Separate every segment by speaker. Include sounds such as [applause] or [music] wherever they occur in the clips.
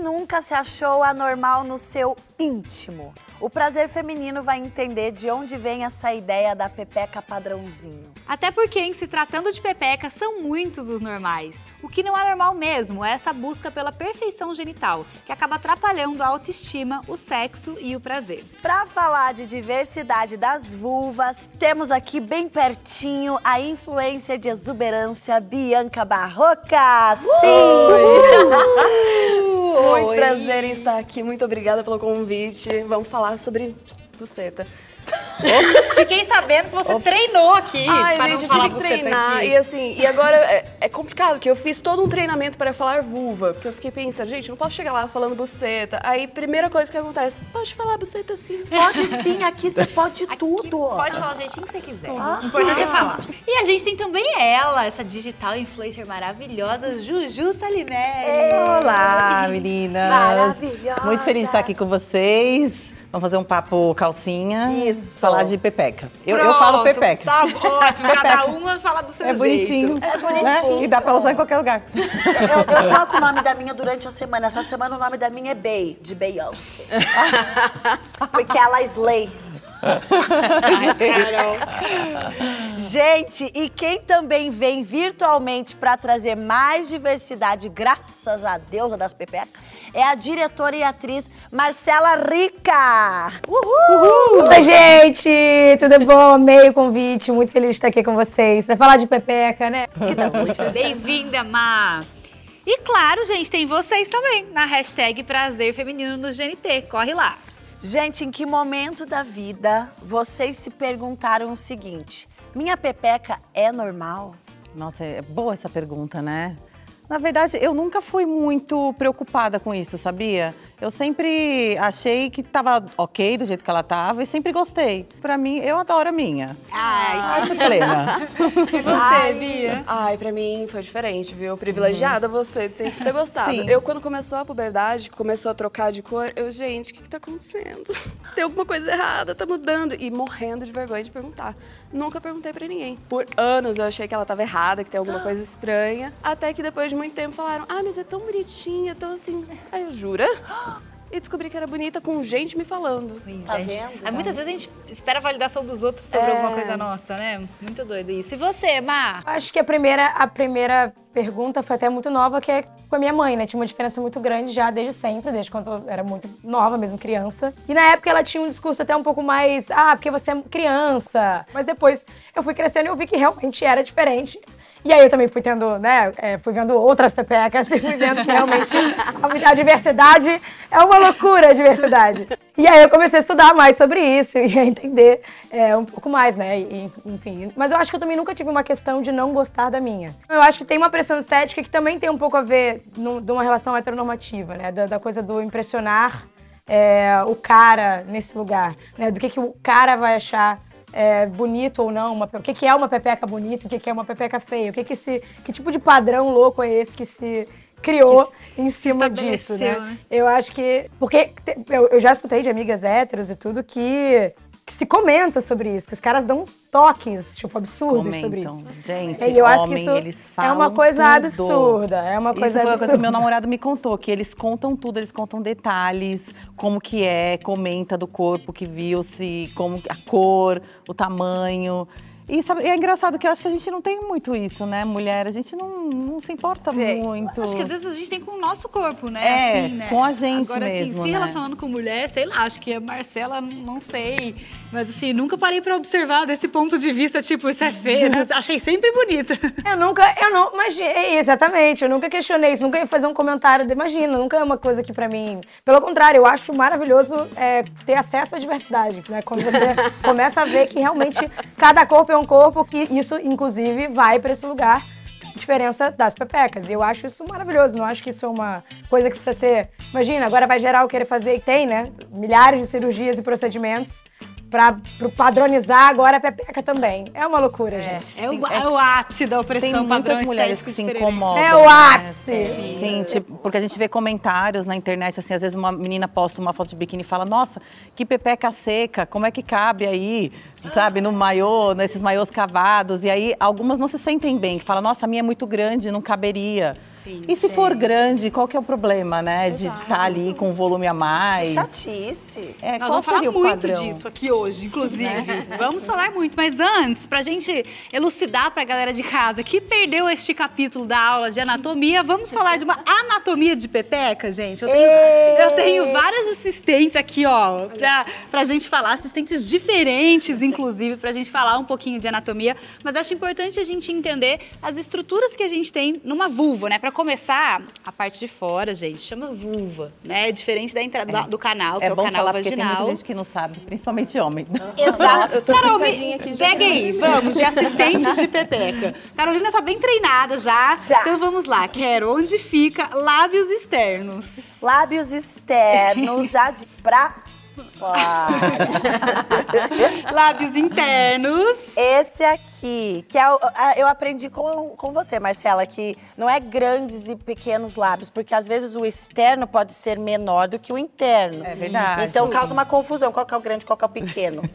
Speaker 1: Quem nunca se achou anormal no seu íntimo? O prazer feminino vai entender de onde vem essa ideia da pepeca padrãozinho.
Speaker 2: Até porque, em se tratando de pepeca, são muitos os normais. O que não é normal mesmo é essa busca pela perfeição genital, que acaba atrapalhando a autoestima, o sexo e o prazer.
Speaker 1: Para falar de diversidade das vulvas, temos aqui bem pertinho a influência de exuberância Bianca Barroca.
Speaker 3: Sim! [laughs] [laughs] Muito Oi. prazer em estar aqui. Muito obrigada pelo convite. Vamos falar sobre buceta.
Speaker 2: Fiquei sabendo que você treinou aqui
Speaker 3: Ai,
Speaker 2: para
Speaker 3: gente,
Speaker 2: não falar
Speaker 3: tive que treinar. Aqui. E assim, e agora é, é, complicado, porque eu fiz todo um treinamento para falar vulva. Porque eu fiquei pensando, gente, não posso chegar lá falando buceta. Aí, primeira coisa que acontece, pode falar buceta sim.
Speaker 1: Pode sim, aqui você [laughs] pode aqui tudo.
Speaker 2: Pode falar o jeitinho que você quiser. Ah, o importante é falar. E a gente tem também ela, essa digital influencer maravilhosa, Juju Salimé.
Speaker 4: Olá, meninas.
Speaker 1: Maravilhosa.
Speaker 4: Muito feliz de estar aqui com vocês. Vamos fazer um papo calcinha.
Speaker 1: Isso.
Speaker 4: Falar de pepeca. Eu, eu falo pepeca.
Speaker 2: Tá ótimo. [laughs] Cada uma fala do seu
Speaker 4: é
Speaker 2: jeito.
Speaker 4: Bonitinho.
Speaker 1: É bonitinho.
Speaker 4: Né? E dá pra usar em qualquer lugar.
Speaker 1: Eu, eu troco o nome da minha durante a semana. Essa semana o nome da minha é Bey, de Beyoncé. [laughs] Porque ela é slay. Gente, e quem também vem virtualmente para trazer mais diversidade, graças a Deus, das pepecas, é a diretora e atriz Marcela Rica.
Speaker 5: Uhul! Oi, gente! Tudo bom? Amei o convite, muito feliz de estar aqui com vocês. Vai falar de pepeca, né?
Speaker 2: Bem-vinda, Má! E claro, gente, tem vocês também na hashtag Prazer Feminino no GNT. Corre lá!
Speaker 1: Gente, em que momento da vida vocês se perguntaram o seguinte: minha pepeca é normal?
Speaker 4: Nossa, é boa essa pergunta, né? Na verdade, eu nunca fui muito preocupada com isso, sabia? Eu sempre achei que tava ok do jeito que ela tava e sempre gostei. Pra mim, eu adoro a minha.
Speaker 2: Ai,
Speaker 4: acho plena. [laughs]
Speaker 2: e você, Ai, Bia?
Speaker 3: Ai, pra mim foi diferente, viu? Privilegiada uhum. você de sempre ter gostado.
Speaker 4: Sim.
Speaker 3: Eu, quando começou a puberdade, começou a trocar de cor, eu, gente, o que, que tá acontecendo? [laughs] Tem alguma coisa errada, tá mudando. E morrendo de vergonha de perguntar. Nunca perguntei pra ninguém. Por anos eu achei que ela tava errada, que tem alguma coisa estranha. Até que depois de muito tempo falaram: Ah, mas é tão bonitinha, tão assim. Aí eu jura? E descobri que era bonita com gente me falando.
Speaker 2: Pois tá é. vendo? Tá muitas vezes a gente espera a validação dos outros sobre é... alguma coisa nossa, né? Muito doido isso. E você, Má?
Speaker 5: Acho que a primeira, a primeira pergunta foi até muito nova, que é com a minha mãe, né? Tinha uma diferença muito grande já desde sempre, desde quando eu era muito nova, mesmo criança. E na época ela tinha um discurso até um pouco mais, ah, porque você é criança. Mas depois eu fui crescendo e eu vi que realmente era diferente. E aí eu também fui tendo, né, é, fui vendo outras CPECas e fui vendo que realmente a, diversidade é uma loucura a diversidade. E aí eu comecei a estudar mais sobre isso e a entender é, um pouco mais, né, e, enfim. Mas eu acho que eu também nunca tive uma questão de não gostar da minha. Eu acho que tem uma pressão estética que também tem um pouco a ver de uma relação heteronormativa, né, da, da coisa do impressionar é, o cara nesse lugar, né, do que, que o cara vai achar é, bonito ou não, uma, o que, que é uma pepeca bonita, o que, que é uma pepeca feia, o que, que, esse, que tipo de padrão louco é esse que se criou que em cima disso, né? né? Eu acho que. Porque eu, eu já escutei de amigas héteros e tudo que que se comenta sobre isso, que os caras dão toques, tipo, absurdos
Speaker 4: Comentam.
Speaker 5: sobre isso.
Speaker 4: Gente, eu acho que isso eles falam
Speaker 5: é uma coisa
Speaker 4: tudo.
Speaker 5: absurda. É uma coisa
Speaker 4: isso foi
Speaker 5: absurda.
Speaker 4: coisa que meu namorado me contou, que eles contam tudo, eles contam detalhes, como que é, comenta do corpo que viu, se como a cor, o tamanho. E sabe, é engraçado que eu acho que a gente não tem muito isso, né? Mulher, a gente não, não se importa Sim. muito.
Speaker 2: Acho que às vezes a gente tem com o nosso corpo, né?
Speaker 4: É,
Speaker 2: assim, né?
Speaker 4: com a gente
Speaker 2: Agora,
Speaker 4: mesmo,
Speaker 2: assim, se
Speaker 4: né?
Speaker 2: relacionando com mulher, sei lá, acho que a Marcela, não sei. Mas assim, nunca parei pra observar desse ponto de vista, tipo, isso é feio, né? Achei sempre bonita.
Speaker 5: Eu nunca, eu não, é, exatamente, eu nunca questionei isso, nunca ia fazer um comentário, de, imagina, nunca é uma coisa que pra mim... Pelo contrário, eu acho maravilhoso é, ter acesso à diversidade, né? Quando você [laughs] começa a ver que realmente cada corpo é um corpo que isso, inclusive, vai para esse lugar. Diferença das pepecas. E eu acho isso maravilhoso. Não acho que isso é uma coisa que precisa ser. Imagina, agora vai geral querer fazer, e tem, né? Milhares de cirurgias e procedimentos pra pro padronizar agora a pepeca também. É uma loucura, gente.
Speaker 2: É o, é o ápice da
Speaker 4: Tem
Speaker 2: opressão padrão
Speaker 4: muitas mulheres que
Speaker 2: de
Speaker 4: se incomodam.
Speaker 5: É o
Speaker 4: né?
Speaker 5: ápice.
Speaker 4: Sim, tipo, porque a gente vê comentários na internet, assim, às vezes uma menina posta uma foto de biquíni e fala, nossa, que pepeca seca, como é que cabe aí, sabe, no maiô, nesses maiôs cavados. E aí, algumas não se sentem bem, que falam, nossa, a minha é muito grande, não caberia.
Speaker 2: Sim,
Speaker 4: e se for grande, qual que é o problema, né, de estar ali com um volume a mais?
Speaker 1: Chatice.
Speaker 4: É,
Speaker 2: Nós vamos falar muito
Speaker 4: padrão?
Speaker 2: disso aqui hoje, inclusive. [laughs] Vamos falar muito. Mas antes, pra gente elucidar pra galera de casa que perdeu este capítulo da aula de anatomia, vamos falar de uma anatomia de pepeca, gente. Eu tenho, eu tenho várias assistentes aqui, ó, pra, pra gente falar, assistentes diferentes, inclusive, pra gente falar um pouquinho de anatomia. Mas acho importante a gente entender as estruturas que a gente tem numa vulva, né? Pra começar, a parte de fora, gente, chama vulva, né? É diferente da entrada do canal, que é,
Speaker 4: É
Speaker 2: o canal
Speaker 4: falar porque tem
Speaker 2: vaginal.
Speaker 4: muita gente que não sabe, principalmente homem.
Speaker 2: Exato.
Speaker 3: eu tô
Speaker 2: Carol, me-
Speaker 3: aqui
Speaker 2: pega aí, vamos, de assistentes de pepeca. Carolina tá bem treinada já.
Speaker 1: Já.
Speaker 2: Então vamos lá, quero onde fica lábios externos.
Speaker 1: Lábios externos, já diz pra [laughs]
Speaker 2: lábios internos.
Speaker 1: Esse aqui, que é o- a- eu aprendi com, com você, Marcela, que não é grandes e pequenos lábios, porque às vezes o externo pode ser menor do que o interno.
Speaker 4: É verdade.
Speaker 1: Então causa uma confusão, qual que é o grande, qual que é o pequeno. [laughs]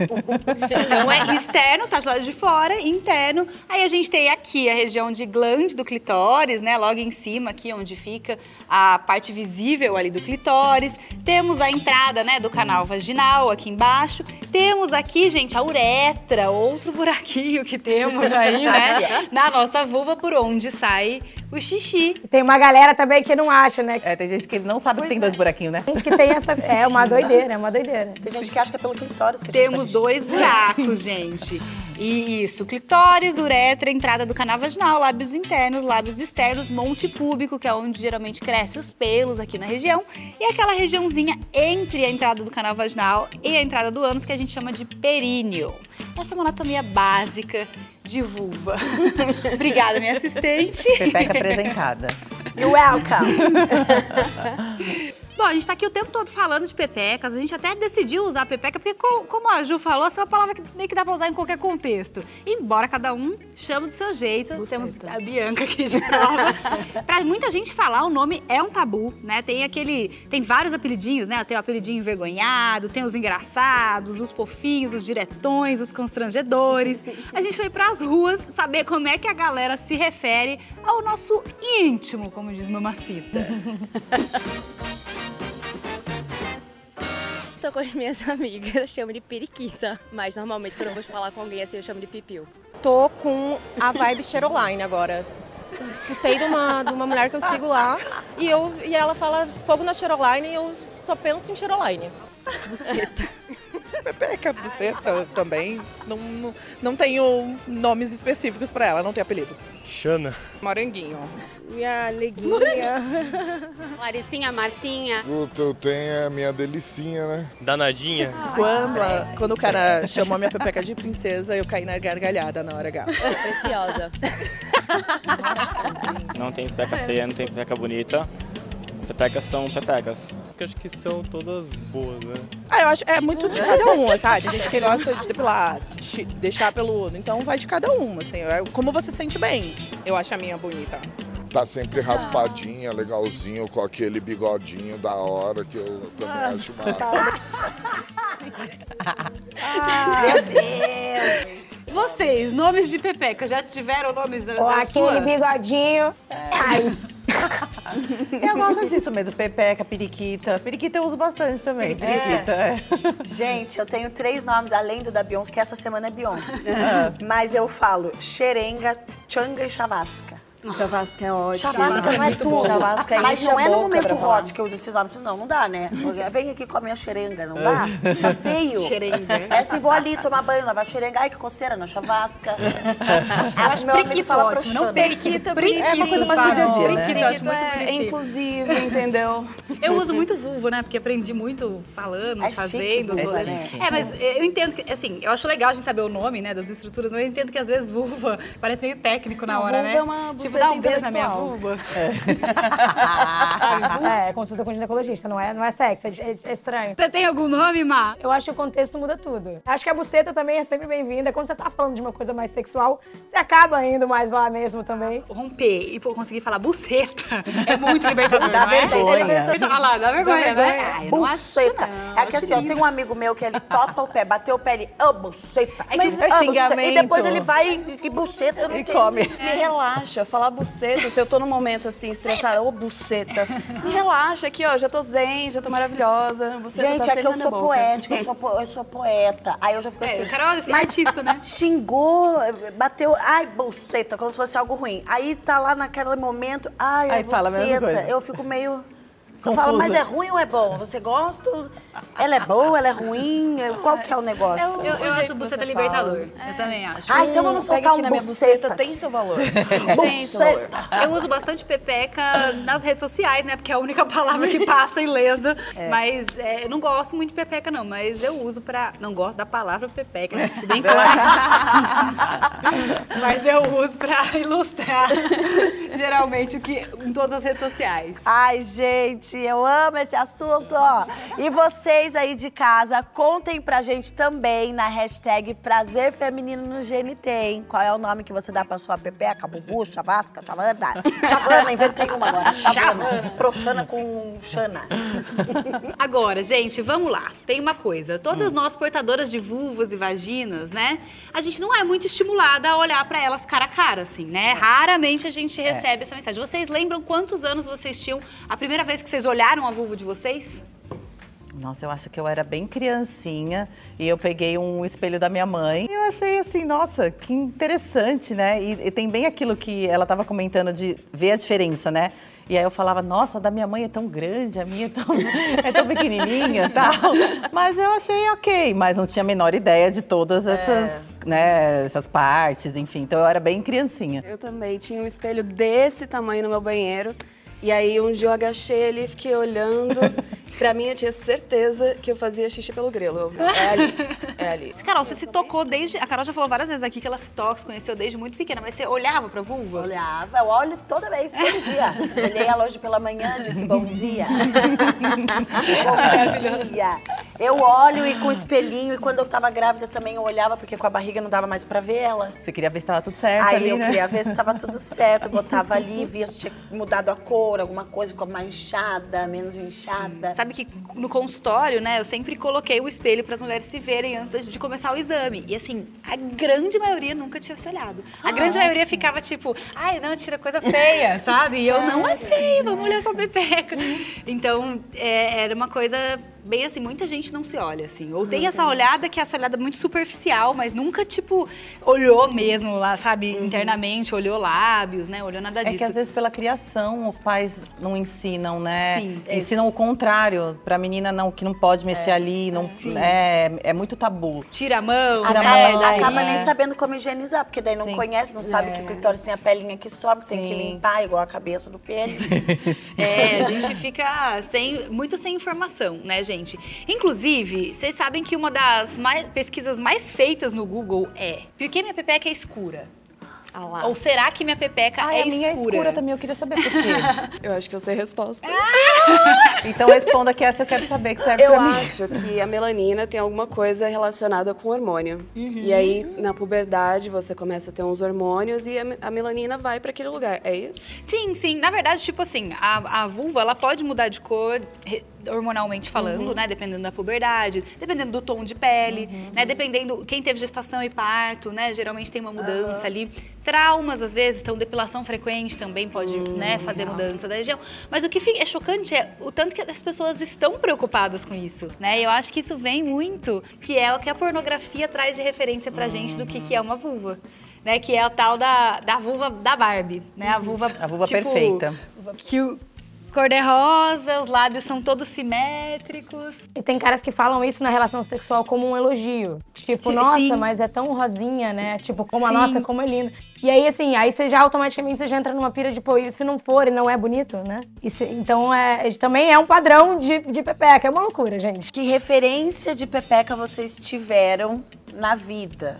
Speaker 2: Então é externo, tá de lado de fora, interno. Aí a gente tem aqui a região de glande do clitóris, né? Logo em cima, aqui onde fica a parte visível ali do clitóris. Temos a entrada, né, do canal vaginal aqui embaixo. Temos aqui, gente, a uretra, outro [laughs] buraquinho que temos aí, né? [laughs] Na nossa vulva, por onde sai o xixi.
Speaker 5: Tem uma galera também que não acha, né?
Speaker 4: É, tem gente que não sabe que tem dois buraquinhos, né?
Speaker 5: Gente que tem essa. [laughs] É uma doideira, é uma doideira.
Speaker 1: Tem gente que acha que é pelo clitóris que a gente
Speaker 2: Temos dois buracos, [laughs] gente. E isso, clitóris, uretra, entrada do canal vaginal, lábios internos, lábios externos, monte púbico, que é onde geralmente crescem os pelos aqui na região, e aquela regiãozinha entre a entrada do canal vaginal e a entrada do ânus, que a gente chama de períneo. Essa é uma anatomia básica de vulva. [laughs] Obrigada, minha assistente.
Speaker 4: Pepeca apresentada.
Speaker 1: You're welcome. [laughs]
Speaker 2: Bom, a gente tá aqui o tempo todo falando de pepecas, a gente até decidiu usar pepeca, porque co- como a Ju falou, essa é uma palavra que nem que dá pra usar em qualquer contexto. Embora cada um chame do seu jeito, temos a Bianca aqui de prova. [laughs] pra muita gente falar o nome é um tabu, né? Tem aquele, tem vários apelidinhos, né? Tem o apelidinho envergonhado, tem os engraçados, os fofinhos, os diretões, os constrangedores. A gente foi pras ruas saber como é que a galera se refere ao nosso íntimo, como diz Mamacita. [laughs]
Speaker 6: Tô com as minhas [laughs] amigas, eu chamo de periquita. Mas normalmente quando eu vou falar com alguém assim, eu chamo de pipiu.
Speaker 7: tô com a vibe Cheroline agora. Escutei de uma, de uma mulher que eu sigo lá e, eu, e ela fala fogo na Cheroline e eu só penso em Cheroline.
Speaker 8: Pepeca, buceta também. Não, não, não tenho nomes específicos pra ela, não tem apelido.
Speaker 9: Xana.
Speaker 3: Moranguinho.
Speaker 7: Minha neguinha. [laughs]
Speaker 6: Laricinha, Marcinha.
Speaker 10: Puta, eu tenho a minha delicinha, né?
Speaker 9: Danadinha.
Speaker 8: Quando, a- quando o cara chamou a minha pepeca de princesa, eu caí na gargalhada na hora H.
Speaker 6: Preciosa.
Speaker 9: Não tem pepeca feia, não tem pepeca bonita. Pepecas são pepecas. Eu acho que são todas boas, né?
Speaker 8: Ah, eu acho é muito de cada um, sabe? Tem gente que gosta de depilar, de deixar peludo. Então vai de cada um, assim, é como você sente bem.
Speaker 3: Eu acho a minha bonita.
Speaker 10: Tá sempre raspadinha, legalzinho, com aquele bigodinho da hora, que eu também acho massa. [laughs]
Speaker 1: Meu Deus.
Speaker 2: Vocês, nomes de pepeca, já tiveram nomes da,
Speaker 5: Ó,
Speaker 2: da
Speaker 5: aquele
Speaker 2: sua?
Speaker 5: bigodinho. Ai, [laughs]
Speaker 4: Eu gosto disso mesmo, pepeca, periquita. Periquita eu uso bastante também, periquita. é.
Speaker 1: Gente, eu tenho três nomes além do da Beyoncé, que essa semana é Beyoncé. Mas eu falo xerenga, changa e chavasca.
Speaker 3: Chavasca é ótimo.
Speaker 1: Chavasca não é tudo.
Speaker 3: Chavasca
Speaker 1: Mas
Speaker 3: enche
Speaker 1: não
Speaker 3: a
Speaker 1: é no momento hot que eu uso esses nomes. Não, não dá, né? [laughs] Vem aqui com a minha xerenga, não dá? Tá feio.
Speaker 2: Xerenga.
Speaker 1: É assim, vou ali tomar banho, lavar xerenga. Ai, que coceira na chavasca. [laughs]
Speaker 2: Eu acho periquito ótimo, não periquito.
Speaker 3: Periquito,
Speaker 4: É uma coisa mais do dia a dia, né?
Speaker 2: Periquito, eu acho muito
Speaker 3: é inclusivo, entendeu? [laughs]
Speaker 2: Eu uso muito vulva, né? Porque aprendi muito falando,
Speaker 1: É
Speaker 2: fazendo.
Speaker 1: né?
Speaker 2: É, mas eu entendo que, assim, eu acho legal a gente saber o nome, né, das estruturas, mas eu entendo que às vezes vulva parece meio técnico na hora,
Speaker 3: vulva
Speaker 2: né?
Speaker 3: é uma buceta
Speaker 2: dá um beijo na minha [laughs] vulva.
Speaker 5: É, consulta com ginecologista, não é, não é sexo, é, é- é estranho.
Speaker 2: Você tem algum nome, Má?
Speaker 5: Eu acho que o contexto muda tudo. Acho que a buceta também é sempre bem-vinda. Quando você tá falando de uma coisa mais sexual, você acaba indo mais lá mesmo também.
Speaker 2: Romper e pô, conseguir falar buceta é muito [laughs] libertador,
Speaker 1: Dá
Speaker 2: não é?
Speaker 1: vergonha.
Speaker 2: É libertador. Olha lá, dá vergonha, né? Ah, eu não acho
Speaker 1: Buceta.
Speaker 2: não,
Speaker 1: É que
Speaker 2: acho
Speaker 1: assim, ó, tem um amigo meu que ele topa o pé, bateu o pé, ele, ô, buceta.
Speaker 4: Mas é
Speaker 1: "Ah, buceta."
Speaker 4: xingamento.
Speaker 1: E depois ele vai e, e buceta, eu não
Speaker 4: E
Speaker 1: sei.
Speaker 4: come.
Speaker 3: Me relaxa, falar buceta, se eu tô num momento assim, estressada, ô buceta. Me relaxa aqui, ó, já tô zen, já tô maravilhosa. Buceta
Speaker 1: Gente,
Speaker 3: tá
Speaker 1: é que eu sou
Speaker 3: boca.
Speaker 1: poética, eu sou, po- eu sou poeta. Aí eu já fico
Speaker 2: É,
Speaker 1: assim.
Speaker 2: Carol é artista, né?
Speaker 1: Xingou, bateu, ai, buceta, como se fosse algo ruim. Aí tá lá naquele momento, ai,
Speaker 4: Aí
Speaker 1: a
Speaker 4: fala a mesma
Speaker 1: buceta.
Speaker 4: coisa.
Speaker 1: Eu fico meio. Eu
Speaker 4: Confusa.
Speaker 1: falo, mas é ruim ou é bom? Você gosta? Ela é boa, ela é ruim? Qual que é o negócio?
Speaker 2: Eu, eu
Speaker 3: jeito
Speaker 2: acho
Speaker 3: que
Speaker 2: buceta
Speaker 3: você
Speaker 2: libertador.
Speaker 3: fala.
Speaker 2: Eu também acho.
Speaker 1: Ah, então vamos
Speaker 3: Hum, Pega
Speaker 1: soltar
Speaker 3: aqui
Speaker 1: um
Speaker 3: na minha
Speaker 1: buceta.
Speaker 3: buceta, tem seu valor. Sim, [laughs] tem seu valor.
Speaker 2: Eu uso bastante pepeca nas redes sociais, né? Porque é a única palavra que passa ilesa. [laughs] Mas é, eu não gosto muito de pepeca, não. Mas eu uso pra... Não gosto da palavra pepeca, né? Bem [laughs] claro. mas eu uso pra ilustrar, geralmente, o que em todas as redes sociais.
Speaker 1: Ai, gente, eu amo esse assunto, ó. E vocês aí de casa, contem pra gente também na hashtag Prazer Feminino no GNT, hein? Qual é o nome que você dá pra sua pepeca, bubu, chavasca, chavana? Chavana, inventei uma agora. Chavana. Proxana com xana.
Speaker 2: Agora, gente, vamos lá. Tem uma coisa. Todas nós portadoras de vulvas e vaginas, né? A gente não é muito estimulada a olhar pra elas cara a cara, assim, né? Raramente a gente recebe essa mensagem. Vocês lembram quantos anos vocês tinham a primeira vez que vocês olharam a vulva de vocês?
Speaker 4: Nossa, eu acho que eu era bem criancinha e eu peguei um espelho da minha mãe. E eu achei assim, nossa, que interessante, né? E, e tem bem aquilo que ela estava comentando de ver a diferença, né? E aí eu falava, nossa, a da minha mãe é tão grande, a minha é tão, [laughs] é tão pequenininha e tal. Mas eu achei ok, mas não tinha a menor ideia de todas essas, né, essas partes, enfim. Então eu era bem criancinha.
Speaker 3: Eu também tinha um espelho desse tamanho no meu banheiro. E aí um dia eu agachei ali, fiquei olhando. [laughs] Pra mim eu tinha certeza que eu fazia xixi pelo grelo. Eu, é ali, é ali. [laughs]
Speaker 2: Carol, você se tocou desde. A Carol já falou várias vezes aqui que ela se toca, se conheceu desde muito pequena, mas você olhava pra vulva?
Speaker 1: Olhava, eu olho toda vez, todo [laughs] dia. Olhei ela hoje pela manhã, disse bom dia. [laughs] bom dia. Eu olho e com o espelhinho, e quando eu tava grávida também eu olhava, porque com a barriga não dava mais pra ver ela.
Speaker 4: Você queria ver se estava tudo certo
Speaker 1: Aí
Speaker 4: ali,
Speaker 1: eu
Speaker 4: né?
Speaker 1: queria ver se tava tudo certo, botava ali, via se tinha mudado a cor, alguma coisa, ficou mais inchada, menos inchada.
Speaker 2: Sabe que no consultório, né, eu sempre coloquei o espelho para as mulheres se verem antes de começar o exame. E assim, a grande maioria nunca tinha se olhado. A grande maioria ficava tipo, ai, não, tira coisa feia, [laughs] sabe? E eu, não é feia, vamos olhar sua [laughs] pepeca. Então, é, era uma coisa bem assim, muita gente não se olha, assim. Ou tem essa olhada que é essa olhada muito superficial, mas nunca, tipo, olhou mesmo lá, sabe, internamente, olhou lábios, né? Olhou nada
Speaker 4: É
Speaker 2: disso.
Speaker 4: que às vezes pela criação os pais não ensinam, né?
Speaker 2: Sim,
Speaker 4: ensinam o contrário pra menina não que não pode mexer ali, não é, é muito tabu.
Speaker 2: Tira a mão,
Speaker 4: Tira a
Speaker 2: né?
Speaker 4: mão,
Speaker 2: Daí-
Speaker 1: Acaba
Speaker 4: é.
Speaker 1: nem sabendo como higienizar, porque daí não
Speaker 4: Sim.
Speaker 1: conhece, não sabe que o clitóris tem a pelinha que sobe, tem que limpar, igual a cabeça do pênis. [laughs]
Speaker 2: É, a gente fica sem, muito sem informação, né, gente? Inclusive, vocês sabem que uma das mais- pesquisas mais feitas no Google é por que minha pepeca é escura?
Speaker 3: Ah lá.
Speaker 2: Ou será que minha pepeca
Speaker 4: Ai,
Speaker 2: é
Speaker 4: a minha
Speaker 2: escura?
Speaker 4: é escura também, eu queria saber por quê.
Speaker 3: Eu acho que eu sei a resposta. [laughs]
Speaker 4: então responda que essa eu quero saber que serve
Speaker 3: Eu
Speaker 4: pra mim.
Speaker 3: acho que a melanina tem alguma coisa relacionada com hormônio. E aí, na puberdade, você começa a ter uns hormônios e a me- a melanina vai para aquele lugar. É isso?
Speaker 2: Sim, sim. Na verdade, tipo assim, a, a vulva, ela pode mudar de cor hormonalmente falando, né? Dependendo da puberdade, dependendo do tom de pele, né? Dependendo quem teve gestação e parto, né? Geralmente tem uma mudança ali. Traumas, às vezes, então depilação frequente também pode, né, fazer mudança da região. Mas o que é chocante é o tanto que as pessoas estão preocupadas com isso, né? E eu acho que isso vem muito, que é o que a pornografia traz de referência pra gente do que, que é uma vulva. né? Que é o tal da, da vulva da Barbie, né? A vulva,
Speaker 4: A vulva
Speaker 2: tipo,
Speaker 4: perfeita.
Speaker 2: Que o cor de rosa, os lábios são todos simétricos.
Speaker 5: E tem caras que falam isso na relação sexual como um elogio. Tipo,
Speaker 2: Sim.
Speaker 5: nossa, mas é tão rosinha, né? Tipo, como a
Speaker 2: Sim.
Speaker 5: nossa, como é linda. E aí, assim, aí você já automaticamente você já entra numa pira de, pô, e se não for e não é bonito, né? E se- então, é, também é um padrão de, de pepeca. É uma loucura, gente.
Speaker 1: Que referência de pepeca vocês tiveram na vida?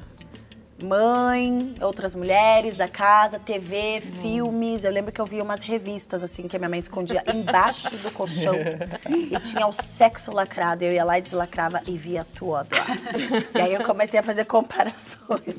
Speaker 1: Mãe, outras mulheres da casa, TV, filmes. Eu lembro que eu via umas revistas, assim, que a minha mãe escondia embaixo do colchão. E tinha o sexo lacrado. Eu ia lá e deslacrava e via tudo. E aí eu comecei a fazer comparações.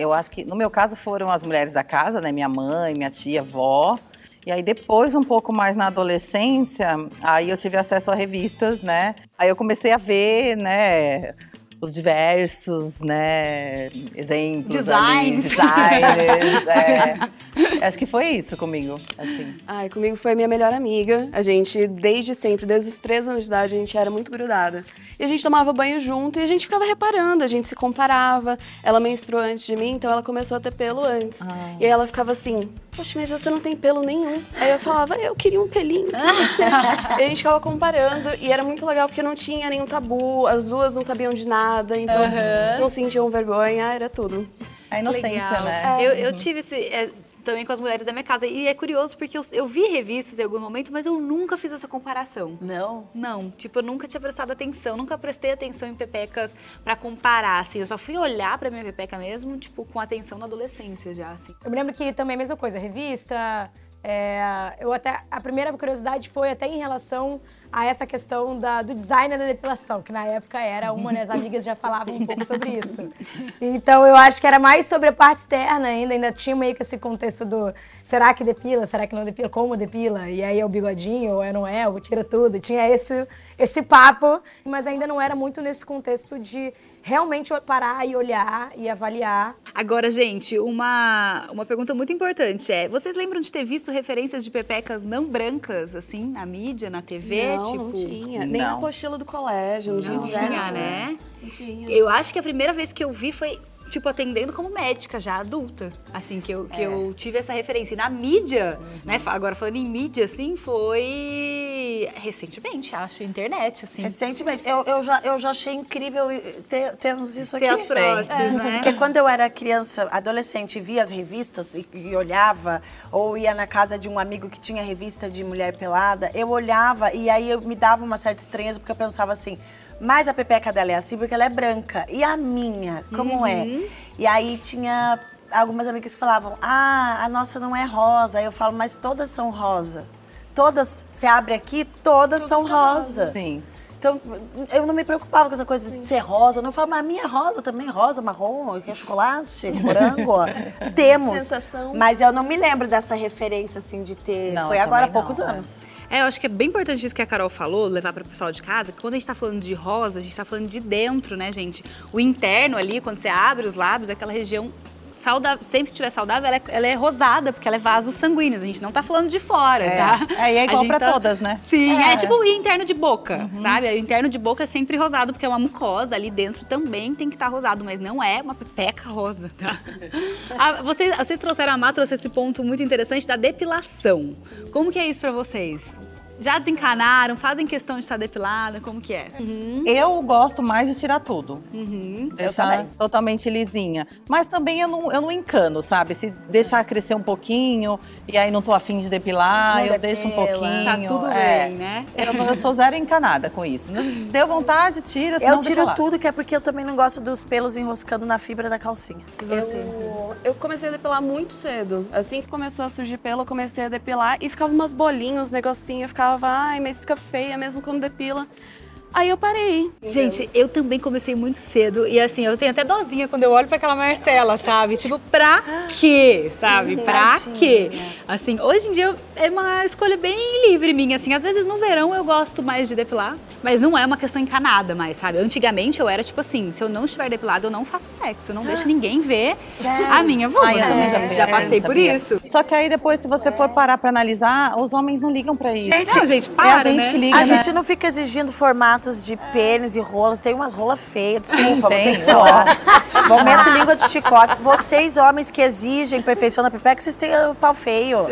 Speaker 4: Eu acho que, no meu caso, foram as mulheres da casa, né? Minha mãe, minha tia, avó. E aí, depois, um pouco mais na adolescência, aí eu tive acesso a revistas, né? Aí eu comecei a ver, né? Os diversos, né? Exemplos. ali,
Speaker 2: Designs.
Speaker 4: designers. [laughs] é. Acho que foi isso comigo, assim.
Speaker 3: Ai, comigo foi minha melhor amiga. A gente, desde sempre, desde os três anos de idade, a gente era muito grudada. E a gente tomava banho junto e a gente ficava reparando, a gente se comparava. Ela menstruou antes de mim, então ela começou a ter pelo antes. E aí ela ficava assim, poxa, mas você não tem pelo nenhum. Aí eu falava, eu queria um pelinho. pra você." e a gente ficava comparando e era muito legal porque não tinha nenhum tabu, as duas não sabiam de nada, então não sentiam vergonha, era tudo.
Speaker 4: A inocência,
Speaker 2: Legal.
Speaker 4: né?
Speaker 2: Eu, eu tive esse. É, também com as mulheres da minha casa. E é curioso porque eu, eu vi revistas em algum momento, mas eu nunca fiz essa comparação.
Speaker 1: Não?
Speaker 2: Não, tipo, eu nunca tinha prestado atenção, nunca prestei atenção em pepecas pra comparar, assim. Eu só fui olhar pra minha pepeca mesmo, tipo, com atenção na adolescência já, assim.
Speaker 5: Eu me lembro que também a mesma coisa, revista. É, eu até a primeira curiosidade foi até em relação a essa questão da- do design da depilação, que na época era uma, né, as amigas já falavam um pouco sobre isso. Então eu acho que era mais sobre a parte externa ainda, ainda tinha meio que esse contexto do será que depila, será que não depila, como depila, e aí é o bigodinho, ou é não é, ou tira tudo, tinha esse, esse papo, mas ainda não era muito nesse contexto de realmente parar e olhar e avaliar
Speaker 2: Agora, gente, uma, uma pergunta muito importante é: vocês lembram de ter visto referências de pepecas não brancas, assim, na mídia, na TV?
Speaker 3: não,
Speaker 2: tipo,
Speaker 3: não tinha. Nem na
Speaker 4: não.
Speaker 3: apostila do colégio, não,
Speaker 2: Não
Speaker 3: tinha.
Speaker 2: tinha, né?
Speaker 3: Não tinha.
Speaker 2: Eu acho que a primeira vez que eu vi foi, tipo, atendendo como médica, já adulta. Assim, que eu, que eu tive essa referência. E na mídia, né? fa- Agora falando em mídia, assim, foi recentemente, acho, internet, assim.
Speaker 1: Recentemente, eu, eu, já, eu já achei incrível ter, termos isso
Speaker 2: Ter
Speaker 1: aqui.
Speaker 2: as próteses, né?
Speaker 1: Porque quando eu era criança, adolescente, via as revistas e, e olhava, ou ia na casa de um amigo que tinha revista de mulher pelada, eu olhava e aí eu me dava uma certa estranheza, porque eu pensava assim, mas a pepeca dela é assim porque ela é branca. E a minha, como é? E aí tinha algumas amigas que falavam, ah, a nossa não é rosa. Aí eu falo, mas todas são rosa. Todas, você abre aqui, todas são rosa.
Speaker 4: Sim.
Speaker 1: Então, eu não me preocupava com essa coisa de ser rosa. Eu não falava, mas a minha é rosa também, rosa, marrom, é chocolate, morango. Temos.
Speaker 3: Sensação.
Speaker 1: Mas eu não me lembro dessa referência, assim, de ter.
Speaker 4: Não,
Speaker 1: Foi agora há poucos
Speaker 4: não, é.
Speaker 1: anos.
Speaker 2: É, eu acho que é bem importante isso que a Carol falou, levar para o pessoal de casa, que quando a gente tá falando de rosa, a gente tá falando de dentro, né, gente? O interno ali, quando você abre os lábios, é aquela região saudável, sempre que tiver saudável, ela é, ela é rosada, porque ela é vasos sanguíneos. A gente não tá falando de fora,
Speaker 4: É.
Speaker 2: tá?
Speaker 4: É, e é igual pra
Speaker 2: tá-
Speaker 4: todas, né?
Speaker 2: Sim, é,
Speaker 4: É.
Speaker 2: tipo o interno de boca, sabe? O interno de boca é sempre rosado, porque é uma mucosa. Ali dentro também tem que estar rosado, mas não é uma pepeca rosa, tá? [laughs] Ah, vocês, vocês trouxeram, a Má trouxe esse ponto muito interessante da depilação. Como que é isso pra vocês? Já desencanaram? Fazem questão de estar depilada? Como que é?
Speaker 4: Eu gosto mais de tirar tudo.
Speaker 2: Uhum.
Speaker 4: Deixar totalmente lisinha. Mas também eu não, eu não encano, sabe? Se deixar crescer um pouquinho e aí não tô afim de depilar,
Speaker 1: Não
Speaker 4: eu deixo um
Speaker 1: depila.
Speaker 4: pouquinho.
Speaker 2: Tá tudo
Speaker 4: é.
Speaker 2: bem, né?
Speaker 4: Eu, eu sou zero encanada com isso. Deu vontade, tira, senão
Speaker 1: Eu
Speaker 4: deixa
Speaker 1: tiro
Speaker 4: lá.
Speaker 1: tudo, que é porque eu também não gosto dos pelos enroscando na fibra da calcinha.
Speaker 2: E você?
Speaker 3: Eu, eu comecei a depilar muito cedo. Assim que começou a surgir pelo, eu comecei a depilar e ficava umas bolinhas, uns negocinhos. Eu ficava, ai, mas fica feia mesmo quando depila. Aí eu parei.
Speaker 2: Gente, eu também comecei muito cedo e assim, eu tenho até dozinha quando eu olho pra aquela Marcela, sabe? Tipo, pra quê, sabe? Pra quê? Assim, hoje em dia é uma escolha bem livre minha, assim. Às vezes no verão eu gosto mais de depilar, mas não é uma questão encanada mais, sabe? Antigamente eu era tipo assim, se eu não estiver depilado, eu não faço sexo, eu não deixo ninguém ver a minha vulva.
Speaker 4: Ai, eu também já
Speaker 2: É, já passei por isso.
Speaker 4: Só que aí depois, se você for parar pra analisar, os homens não ligam pra isso.
Speaker 2: Não, gente,
Speaker 4: é
Speaker 2: para,
Speaker 4: a gente
Speaker 2: né?
Speaker 4: que liga,
Speaker 1: A
Speaker 4: né?
Speaker 1: gente não fica exigindo formato formatos de pênis e rolas. Tem umas rolas feias, desculpa,
Speaker 4: Tem,
Speaker 1: tem que falar. Momento língua de chicote. Vocês, homens que exigem perfeição na pepeca, vocês têm o pau feio.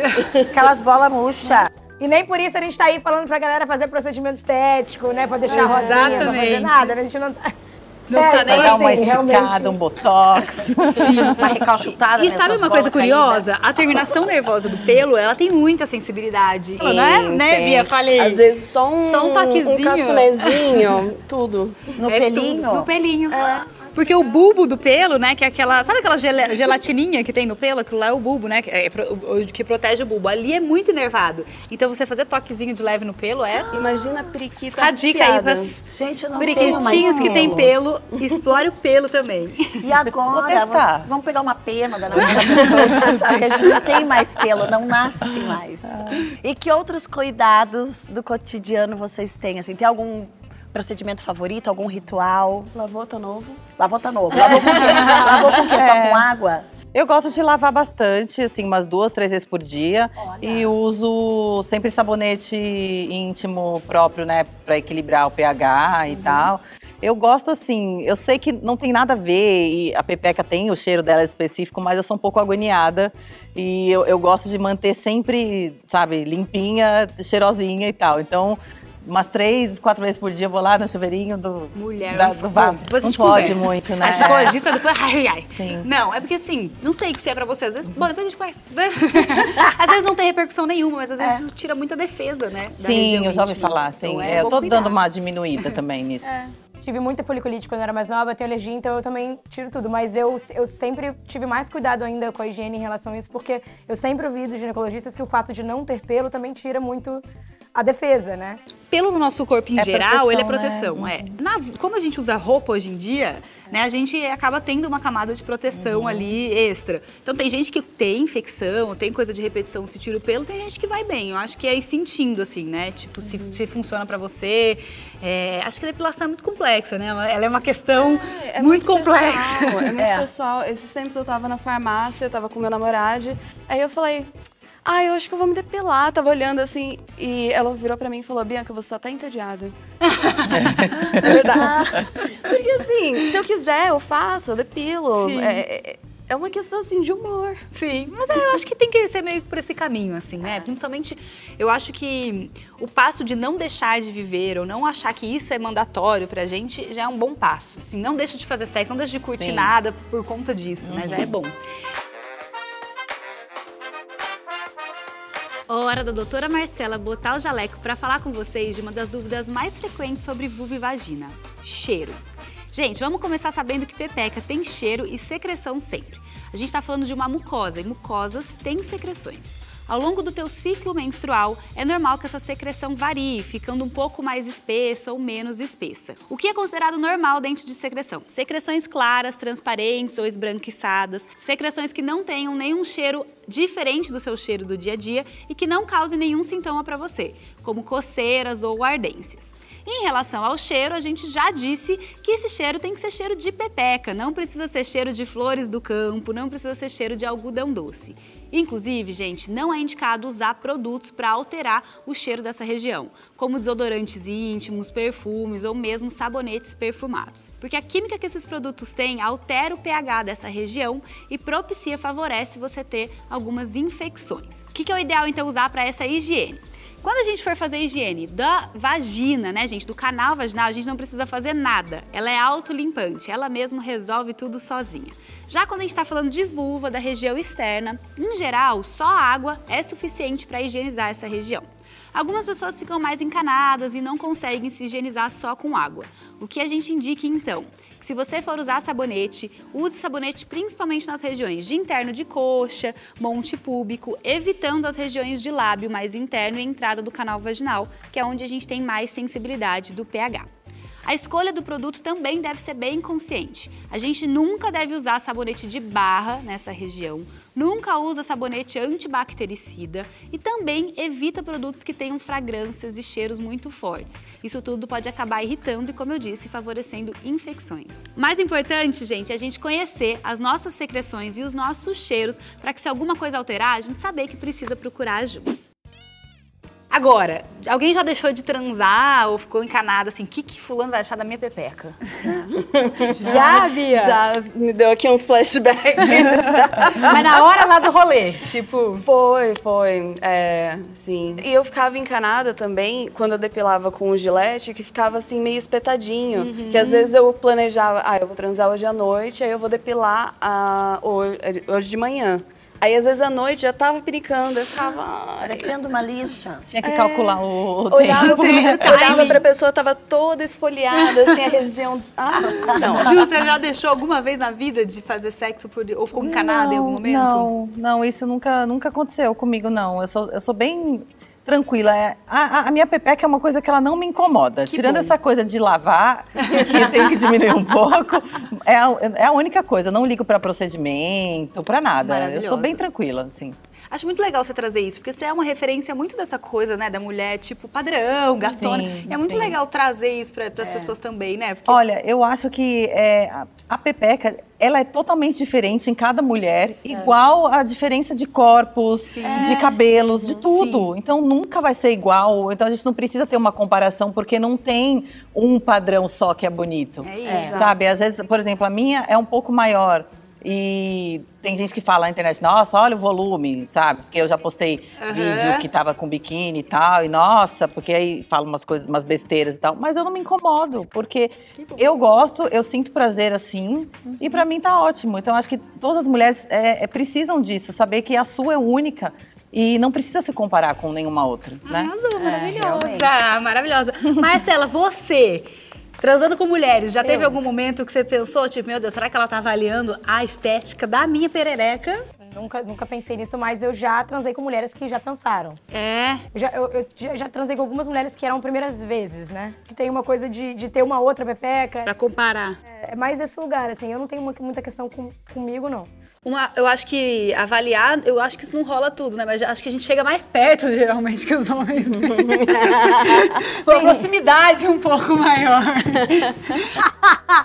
Speaker 1: Aquelas bolas murcha.
Speaker 5: E nem por isso a gente tá aí falando pra galera fazer procedimento estético, né? Pra deixar rodinha, pra fazer
Speaker 2: Exatamente.
Speaker 5: nada. né? A gente não tá...
Speaker 2: Não
Speaker 5: É,
Speaker 2: tá
Speaker 5: então,
Speaker 2: nem
Speaker 4: Dar uma
Speaker 5: assim,
Speaker 4: esticada,
Speaker 5: realmente-
Speaker 4: um botox.
Speaker 1: Uma recalchutada.
Speaker 2: E
Speaker 1: né,
Speaker 2: sabe uma coisa curiosa? A terminação nervosa do pelo, ela tem muita sensibilidade.
Speaker 3: Tem,
Speaker 2: né, né. Bia? Falei.
Speaker 3: Às vezes só um,
Speaker 2: Só um toquezinho.
Speaker 3: um cafunézinho, tudo.
Speaker 1: No
Speaker 2: É
Speaker 1: pelinho?
Speaker 2: tudo no pelinho. Porque o bulbo do pelo, né, que é aquela, sabe aquela gelatininha que tem no pelo? Aquilo lá é o bulbo, né, que, é o- que protege o bulbo. Ali é muito enervado. Então você fazer toquezinho de leve no pelo é...
Speaker 3: Imagina a periquita
Speaker 2: Fica a dica aí pras
Speaker 1: Gente,
Speaker 2: periquitinhas que tem pelo, explore o pelo também.
Speaker 1: E agora, vamos, vamos pegar uma pena da nossa pessoa, que a gente não tem mais pelo, não nasce mais. E que outros cuidados do cotidiano vocês têm? Assim, tem algum procedimento favorito, algum ritual?
Speaker 3: Lavou, tá novo.
Speaker 1: Lavou tá novo. Lavou com quê? [laughs] Lavou com quê? Só com água?
Speaker 4: Eu gosto de lavar bastante, assim, umas duas, três vezes por dia. E uso sempre sabonete íntimo próprio, né, pra equilibrar o pH e tal. Eu gosto assim, eu sei que não tem nada a ver, e a pepeca tem o cheiro dela específico, mas eu sou um pouco agoniada. E eu, eu gosto de manter sempre, sabe, limpinha, cheirosinha e tal. Então, umas três, quatro vezes por dia eu vou lá no chuveirinho do,
Speaker 2: Mulher,
Speaker 4: da- do vaso. não
Speaker 2: gente
Speaker 4: pode
Speaker 2: conversa.
Speaker 4: muito, né?
Speaker 2: A gente cogita depois, ai, ai.
Speaker 4: Sim.
Speaker 2: Não, é porque assim, não sei o que isso é pra você. Às vezes, bom, depois a gente conversa. [laughs] às vezes não tem repercussão nenhuma, mas às vezes isso tira muita defesa, né?
Speaker 4: Sim, eu já ouvi falar, sim.
Speaker 2: Então,
Speaker 4: É, eu
Speaker 2: bom
Speaker 4: tô
Speaker 2: cuidar.
Speaker 4: dando uma diminuída [laughs] também nisso.
Speaker 5: Tive muita foliculite quando eu era mais nova, tenho alergia, então eu também tiro tudo. Mas eu, eu sempre tive mais cuidado ainda com a higiene em relação a isso, porque eu sempre ouvi dos ginecologistas que o fato de não ter pelo também tira muito a defesa, né?
Speaker 2: Pelo no nosso corpo em
Speaker 4: É
Speaker 2: geral, ele é
Speaker 4: proteção,
Speaker 2: proteção. É. Na- como a gente usa roupa hoje em dia, né, a gente acaba tendo uma camada de proteção
Speaker 4: Uhum.
Speaker 2: ali extra. Então tem gente que tem infecção, tem coisa de repetição, se tira o pelo, tem gente que vai bem. Eu acho que é ir sentindo, assim, né? Tipo, se,
Speaker 4: Uhum.
Speaker 2: se funciona pra você. É, acho que a depilação é muito complexa, né? Ela é uma questão
Speaker 3: É
Speaker 2: muito, complexa.
Speaker 3: pessoal, é muito [laughs]
Speaker 1: É.
Speaker 3: pessoal. Esses tempos eu tava na farmácia, eu tava com meu namorado. Aí eu falei, ah, eu acho que eu vou me depilar. Tava olhando assim. E ela virou pra mim e falou, Bianca, você só tá entediada. [laughs] é verdade. Porque assim, se eu quiser, eu faço, eu depilo.
Speaker 2: Sim.
Speaker 3: É, é- é uma questão assim de humor.
Speaker 2: Sim, mas é, eu acho que tem que ser meio que por esse caminho, assim, né? Principalmente, eu acho que o passo de não deixar de viver ou não achar que isso é mandatório pra gente já é um bom passo. Assim, não deixa de fazer sexo, não deixa de curtir
Speaker 4: Sim.
Speaker 2: nada por conta disso, né? Já é bom. Hora da doutora Marcela botar o jaleco para falar com vocês de uma das dúvidas mais frequentes sobre vulva e vagina: cheiro. Gente, vamos começar sabendo que pepeca tem cheiro e secreção sempre. A gente está falando de uma mucosa e mucosas têm secreções. Ao longo do teu ciclo menstrual, é normal que essa secreção varie, ficando um pouco mais espessa ou menos espessa. O que é considerado normal dentro de secreção? Secreções claras, transparentes ou esbranquiçadas, secreções que não tenham nenhum cheiro diferente do seu cheiro do dia a dia e que não causem nenhum sintoma para você, como coceiras ou ardências. Em relação ao cheiro, a gente já disse que esse cheiro tem que ser cheiro de pepeca, não precisa ser cheiro de flores do campo, não precisa ser cheiro de algodão doce. Inclusive, gente, não é indicado usar produtos para alterar o cheiro dessa região, como desodorantes íntimos, perfumes ou mesmo sabonetes perfumados. Porque a química que esses produtos têm altera o pH dessa região e propicia, favorece você ter algumas infecções. O que é o ideal então usar para essa higiene? Quando a gente for fazer a higiene da vagina, né, gente, do canal vaginal, a gente não precisa fazer nada. Ela é autolimpante, ela mesmo resolve tudo sozinha. Já quando a gente está falando de vulva, da região externa, em geral, só água é suficiente para higienizar essa região. Algumas pessoas ficam mais encanadas e não conseguem se higienizar só com água. O que a gente indica então? Que se você for usar sabonete, use sabonete principalmente nas regiões de interno de coxa, monte púbico, evitando as regiões de lábio mais interno e entrada do canal vaginal, que é onde a gente tem mais sensibilidade do pH. A escolha do produto também deve ser bem consciente. A gente nunca deve usar sabonete de barra nessa região, nunca usa sabonete antibactericida e também evita produtos que tenham fragrâncias e cheiros muito fortes. Isso tudo pode acabar irritando e, como eu disse, favorecendo infecções. Mais importante, gente, é a gente conhecer as nossas secreções e os nossos cheiros para que se alguma coisa alterar, a gente saber que precisa procurar ajuda. Agora, alguém já deixou de transar ou ficou encanado assim, o que que fulano vai achar da minha pepeca? [laughs] já, Bia?
Speaker 3: Já me deu aqui uns flashbacks. [laughs]
Speaker 2: Mas na hora lá do rolê, tipo...
Speaker 3: Foi, foi. É, sim. E eu ficava encanada também quando eu depilava com o gilete, que ficava assim meio espetadinho.
Speaker 2: Uhum.
Speaker 3: Que às vezes eu planejava, ah, eu vou transar hoje à noite, aí eu vou depilar ah, hoje, hoje de manhã. Aí às vezes à noite já tava piricando, eu ficava. ai,
Speaker 1: Parecendo uma lixa.
Speaker 4: Tinha que calcular o,
Speaker 3: Olhava,
Speaker 4: tempo.
Speaker 3: pra, olhava pra pessoa, tava toda esfoliada, assim, a região. dos- Ah, não.
Speaker 2: Ju, você já deixou alguma vez na vida de fazer sexo por, ou ficou encanada em algum
Speaker 4: Não,
Speaker 2: momento?
Speaker 4: Não, não, isso nunca, nunca aconteceu comigo, não. Eu sou, eu sou bem tranquila. É, A, a- minha pepeca é uma coisa que ela não me incomoda. Tirando
Speaker 2: bom.
Speaker 4: essa coisa de lavar, que [laughs] tenho que diminuir um pouco, é a, é a única coisa. Eu não ligo pra procedimento, pra nada. Eu sou bem tranquila, assim.
Speaker 2: Acho muito legal você trazer isso, porque você é uma referência muito dessa coisa, né, da mulher, tipo, padrão, gatona.
Speaker 4: Sim,
Speaker 2: é muito
Speaker 4: sim.
Speaker 2: legal trazer isso para as pessoas também, né? Porque
Speaker 4: Olha, eu acho que é, a, a pepeca, ela é totalmente diferente em cada mulher, igual a diferença de corpos, de cabelos, de tudo. Então nunca vai ser igual. Então a gente não precisa ter uma comparação, porque não tem um padrão só que é bonito.
Speaker 2: É isso.
Speaker 4: Sabe? Às vezes, por exemplo, a minha é um pouco maior. E tem gente que fala na internet, nossa, olha o volume, sabe? Porque eu já postei vídeo que tava com biquíni e tal, e nossa, porque aí fala umas coisas, umas besteiras e tal. Mas eu não me incomodo, porque eu gosto, eu sinto prazer assim, e pra mim tá ótimo. Então acho que todas as mulheres é, é, precisam disso, saber que a sua é única e não precisa se comparar com nenhuma outra, né?
Speaker 2: Arrasou, maravilhosa, maravilhosa. Marcela, você, transando com mulheres, já teve algum momento que você pensou, tipo, meu Deus, será que ela tá avaliando a estética da minha perereca?
Speaker 5: Nunca, nunca pensei nisso, mas eu já transei com mulheres que já transaram.
Speaker 2: É.
Speaker 5: Eu já, eu, eu já, já transei com algumas mulheres que eram primeiras vezes, né? Que tem uma coisa de, de ter uma outra pepeca.
Speaker 2: Pra comparar.
Speaker 5: É mais esse lugar, assim. Eu não tenho muita questão com, comigo, não.
Speaker 2: Uma, eu acho que avaliar, eu acho que isso não rola tudo, né? Mas acho que a gente chega mais perto, [laughs] geralmente, que os homens. Né? [laughs] Uma proximidade um pouco maior.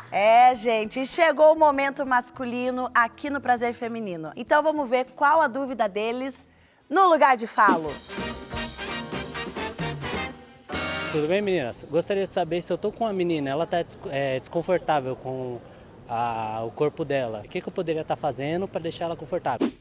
Speaker 1: É, gente, chegou o momento masculino aqui no Prazer Feminino. Então vamos ver qual a dúvida deles no lugar de falo.
Speaker 11: Tudo bem, meninas? Gostaria de saber se eu tô com uma menina, ela tá des- é, desconfortável com a- o corpo dela. O que, que eu poderia estar fazendo para deixar ela confortável?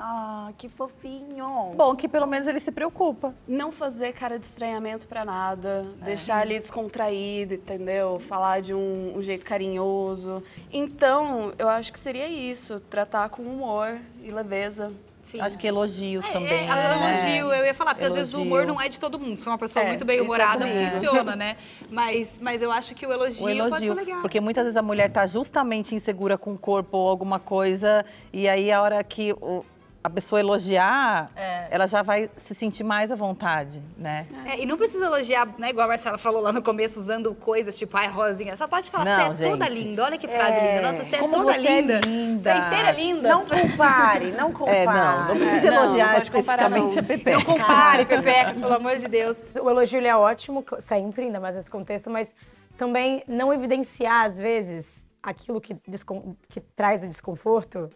Speaker 1: Ah, que fofinho.
Speaker 4: Bom, que pelo menos ele se preocupa.
Speaker 3: Não fazer cara de estranhamento pra nada, deixar ali descontraído, entendeu? Falar de um, um jeito carinhoso. Então, eu acho que seria isso, tratar com humor e leveza.
Speaker 2: Sim.
Speaker 4: Acho que elogios também.
Speaker 2: É,
Speaker 4: né?
Speaker 2: elogio, eu ia falar, porque às vezes o humor
Speaker 4: Elogio.
Speaker 2: não é de todo mundo. Se for uma pessoa
Speaker 3: É,
Speaker 2: muito bem
Speaker 3: é
Speaker 2: humorada, funciona, [laughs] né? Mas, mas eu acho que o elogio,
Speaker 4: O
Speaker 2: pode ser
Speaker 4: elogio,
Speaker 2: legal.
Speaker 4: porque muitas vezes a mulher tá justamente insegura com o corpo ou alguma coisa, e aí a hora que o- a pessoa elogiar, ela já vai se sentir mais à vontade, né?
Speaker 2: É, e não precisa elogiar, né? Igual a Marcela falou lá no começo, usando coisas tipo, ai, Rosinha. Só pode falar,
Speaker 4: Não,
Speaker 2: você é toda linda. Olha que frase linda. Nossa, você é
Speaker 4: Como
Speaker 2: toda
Speaker 4: você é
Speaker 2: linda.
Speaker 4: linda.
Speaker 2: Você é inteira linda.
Speaker 1: Não compare, [laughs] não compare.
Speaker 4: É, não, não precisa
Speaker 3: É, não,
Speaker 4: elogiar
Speaker 3: não pode comparar,
Speaker 4: especificamente
Speaker 3: não.
Speaker 4: a Pepe.
Speaker 2: Não compare, Pepecas, pelo amor de Deus.
Speaker 5: O elogio ele é ótimo, sempre, ainda mais nesse contexto, mas também não evidenciar, às vezes, aquilo que, que traz o desconforto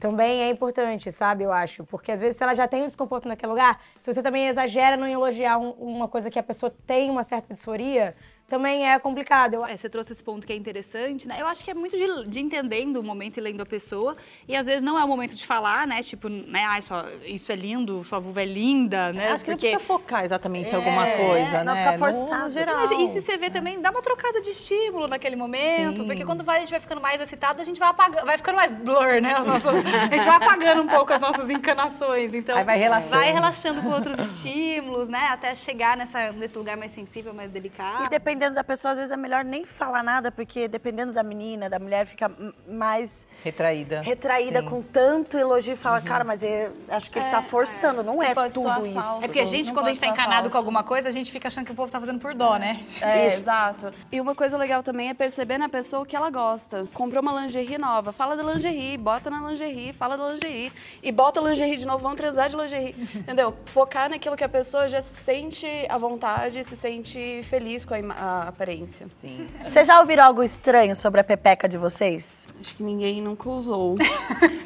Speaker 5: também é importante, sabe? Eu acho. Porque às vezes, se ela já tem um desconforto naquele lugar, se você também exagera no elogiar um- uma coisa que a pessoa tem uma certa disforia, também é complicado. Eu,
Speaker 2: É, você trouxe esse ponto que é interessante, né? Eu acho que é muito de, de entendendo o momento e lendo a pessoa. E às vezes não é o momento de falar, né? Tipo, né? Ai, só, isso é lindo, sua vulva é linda, né?
Speaker 4: Acho que não
Speaker 2: Porque...
Speaker 4: precisa focar exatamente em alguma coisa,
Speaker 1: senão
Speaker 4: né?
Speaker 1: fica
Speaker 4: No-
Speaker 1: forçado.
Speaker 4: No geral.
Speaker 2: Mas e se você vê também, dá uma trocada de estímulo naquele momento, porque quando vai, a gente vai ficando mais excitado, a gente vai apagando, vai ficando mais blur, né? Os nossos- a gente vai apagando um pouco as nossas encanações. Então,
Speaker 4: Aí vai relaxando.
Speaker 2: Vai relaxando com outros estímulos, né? Até chegar nessa, nesse lugar mais sensível, mais
Speaker 1: E
Speaker 2: delicado.
Speaker 1: Dependendo da pessoa, às vezes é melhor nem falar nada, porque dependendo da menina, da mulher, fica mais
Speaker 4: Retraída.
Speaker 1: retraída
Speaker 4: Sim.
Speaker 1: com tanto elogio e fala, cara, mas eu acho que ele tá forçando, não é
Speaker 3: Pode soar
Speaker 1: tudo isso.
Speaker 3: falso.
Speaker 2: É porque a gente,
Speaker 3: Não
Speaker 2: quando a gente tá encanado
Speaker 3: falso.
Speaker 2: com alguma coisa, a gente fica achando que o povo tá fazendo por dó, né?
Speaker 3: É, exato. E uma coisa legal também é perceber na pessoa o que ela gosta. Comprou uma lingerie nova, fala da lingerie, bota na lingerie, fala da lingerie. E bota a lingerie de novo, vamos transar de lingerie. Entendeu? Focar naquilo que a pessoa já se sente à vontade, se sente feliz com a, a aparência.
Speaker 4: Sim.
Speaker 1: Vocês já ouviram algo estranho sobre a pepeca de vocês?
Speaker 3: Acho que ninguém nunca usou. [laughs]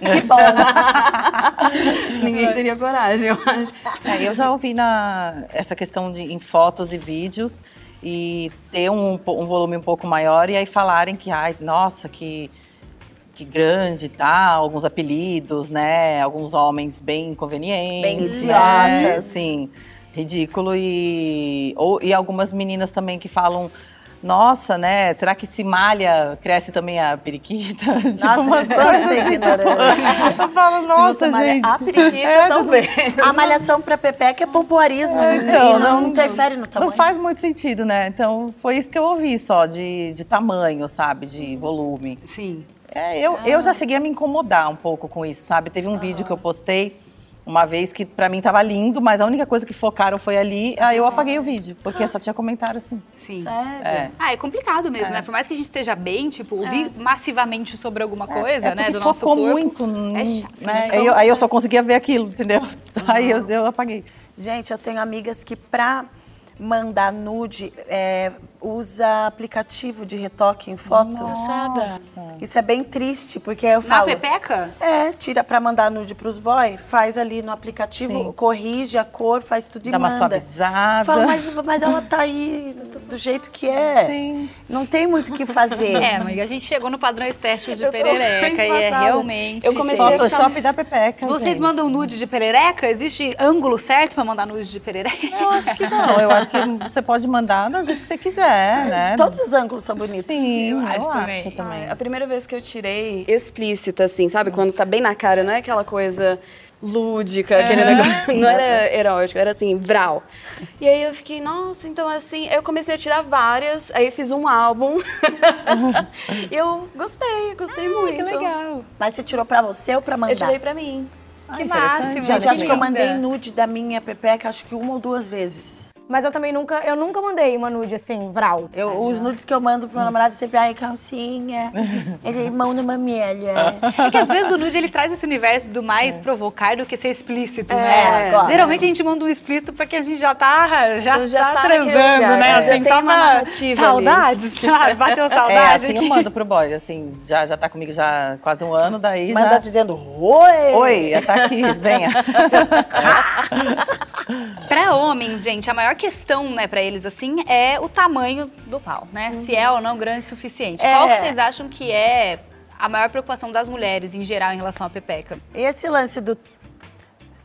Speaker 1: Que bom. [laughs]
Speaker 3: ninguém teria coragem, eu acho.
Speaker 4: É, eu já ouvi na, essa questão de em fotos e vídeos e ter um, um volume um pouco maior e aí falarem que, ai, nossa, que, que grande e tal, alguns apelidos, né? Alguns homens bem inconvenientes.
Speaker 1: Bem
Speaker 4: né?
Speaker 1: idiotas.
Speaker 4: Sim, ridículo. E, ou, e algumas meninas também que falam. Nossa, né? Será que se malha, cresce também a periquita? [laughs] tipo,
Speaker 1: Nossa, quanta
Speaker 4: coisas assim.
Speaker 1: ignorância.
Speaker 4: Eu falo, nossa, gente.
Speaker 1: a periquita,
Speaker 4: É,
Speaker 1: talvez. [laughs] A malhação pra Pepeca é pompoarismo.
Speaker 4: É,
Speaker 1: e
Speaker 4: então,
Speaker 1: não,
Speaker 4: não-
Speaker 1: interfere no tamanho.
Speaker 4: Não faz muito sentido, né? Então foi isso que eu ouvi só, de, de tamanho, sabe? De volume.
Speaker 2: Sim.
Speaker 4: É, eu, eu já cheguei a me incomodar um pouco com isso, sabe? Teve um vídeo que eu postei uma vez que pra mim tava lindo, mas a única coisa que focaram foi ali, aí eu apaguei o vídeo, porque só tinha comentário assim.
Speaker 2: Sim.
Speaker 1: Sério?
Speaker 4: É.
Speaker 2: Ah, é complicado mesmo, né? Por mais que a gente esteja bem, tipo, ouvir massivamente sobre alguma coisa,
Speaker 4: é
Speaker 2: né, do nosso
Speaker 4: focou
Speaker 2: corpo.
Speaker 4: muito,
Speaker 2: É chato,
Speaker 4: né? Aí eu, aí eu só conseguia ver aquilo, entendeu? [laughs] Aí eu, eu apaguei.
Speaker 1: Gente, eu tenho amigas que pra mandar nude é, usa aplicativo de retoque em foto.
Speaker 3: Passada.
Speaker 1: Isso é bem triste, porque eu
Speaker 2: Na
Speaker 1: falo...
Speaker 2: pepeca?
Speaker 1: É, tira pra mandar nude pros boys, faz ali no aplicativo,
Speaker 4: Sim.
Speaker 1: corrige a cor, faz tudo e
Speaker 4: Dá uma
Speaker 1: manda.
Speaker 4: suavizada.
Speaker 1: Fala, mas, mas ela tá aí do, jeito que é.
Speaker 4: Sim.
Speaker 1: Não tem muito o que fazer.
Speaker 2: É, amiga, a gente chegou no padrão estético de perereca e é realmente...
Speaker 3: Eu comecei
Speaker 4: Photoshop da Pepeca.
Speaker 2: Vocês
Speaker 4: gente.
Speaker 2: mandam nude de perereca? Existe ângulo certo pra mandar nude de perereca?
Speaker 4: Eu acho que não. Eu acho que você pode mandar do jeito que você quiser, [laughs] né?
Speaker 1: Todos os ângulos são bonitos.
Speaker 4: Sim,
Speaker 2: Eu
Speaker 4: eu,
Speaker 2: acho
Speaker 4: acho,
Speaker 2: também.
Speaker 4: também.
Speaker 3: Ai, a primeira vez que eu tirei explícita, assim, sabe? Quando tá bem na cara, não é aquela coisa lúdica, aquele negócio. [laughs] Não era erótico, era assim, vral. E aí eu fiquei, nossa, então assim, eu comecei a tirar várias, aí fiz um álbum. [laughs] e eu gostei, gostei muito.
Speaker 2: Que legal.
Speaker 1: Mas você tirou pra você ou pra mandar?
Speaker 3: Eu tirei pra mim.
Speaker 2: Que máximo.
Speaker 1: Gente,
Speaker 2: que
Speaker 1: acho que eu mandei nude da minha Pepeca, acho que uma ou duas vezes.
Speaker 5: Mas eu também nunca, eu nunca mandei uma nude assim, vral.
Speaker 1: Eu, os nudes que eu mando pro meu namorado sempre, ai, calcinha, [laughs] ele mão no mamelha.
Speaker 2: É que às vezes o nude ele traz esse universo do mais provocar do que ser explícito,
Speaker 1: É,
Speaker 2: né?
Speaker 1: agora.
Speaker 2: Geralmente a gente manda um explícito pra que a gente já tá, já
Speaker 3: Já
Speaker 2: tá,
Speaker 3: tá
Speaker 2: transando, né?
Speaker 3: já
Speaker 2: Assim, só
Speaker 3: uma
Speaker 2: saudades, [laughs] sabe? Bateu
Speaker 4: É,
Speaker 2: saudade
Speaker 4: assim eu mando pro boy, assim, já, já tá comigo já quase um ano, daí
Speaker 1: Manda
Speaker 4: já...
Speaker 1: dizendo, oi!
Speaker 4: Oi, tá aqui, venha. [laughs]
Speaker 2: Pra homens, gente, a maior questão, né, pra eles, assim, é o tamanho do pau, né? Se é ou não grande o suficiente.
Speaker 1: É.
Speaker 2: Qual que vocês acham que é a maior preocupação das mulheres, em geral, em relação à pepeca?
Speaker 1: Esse lance do,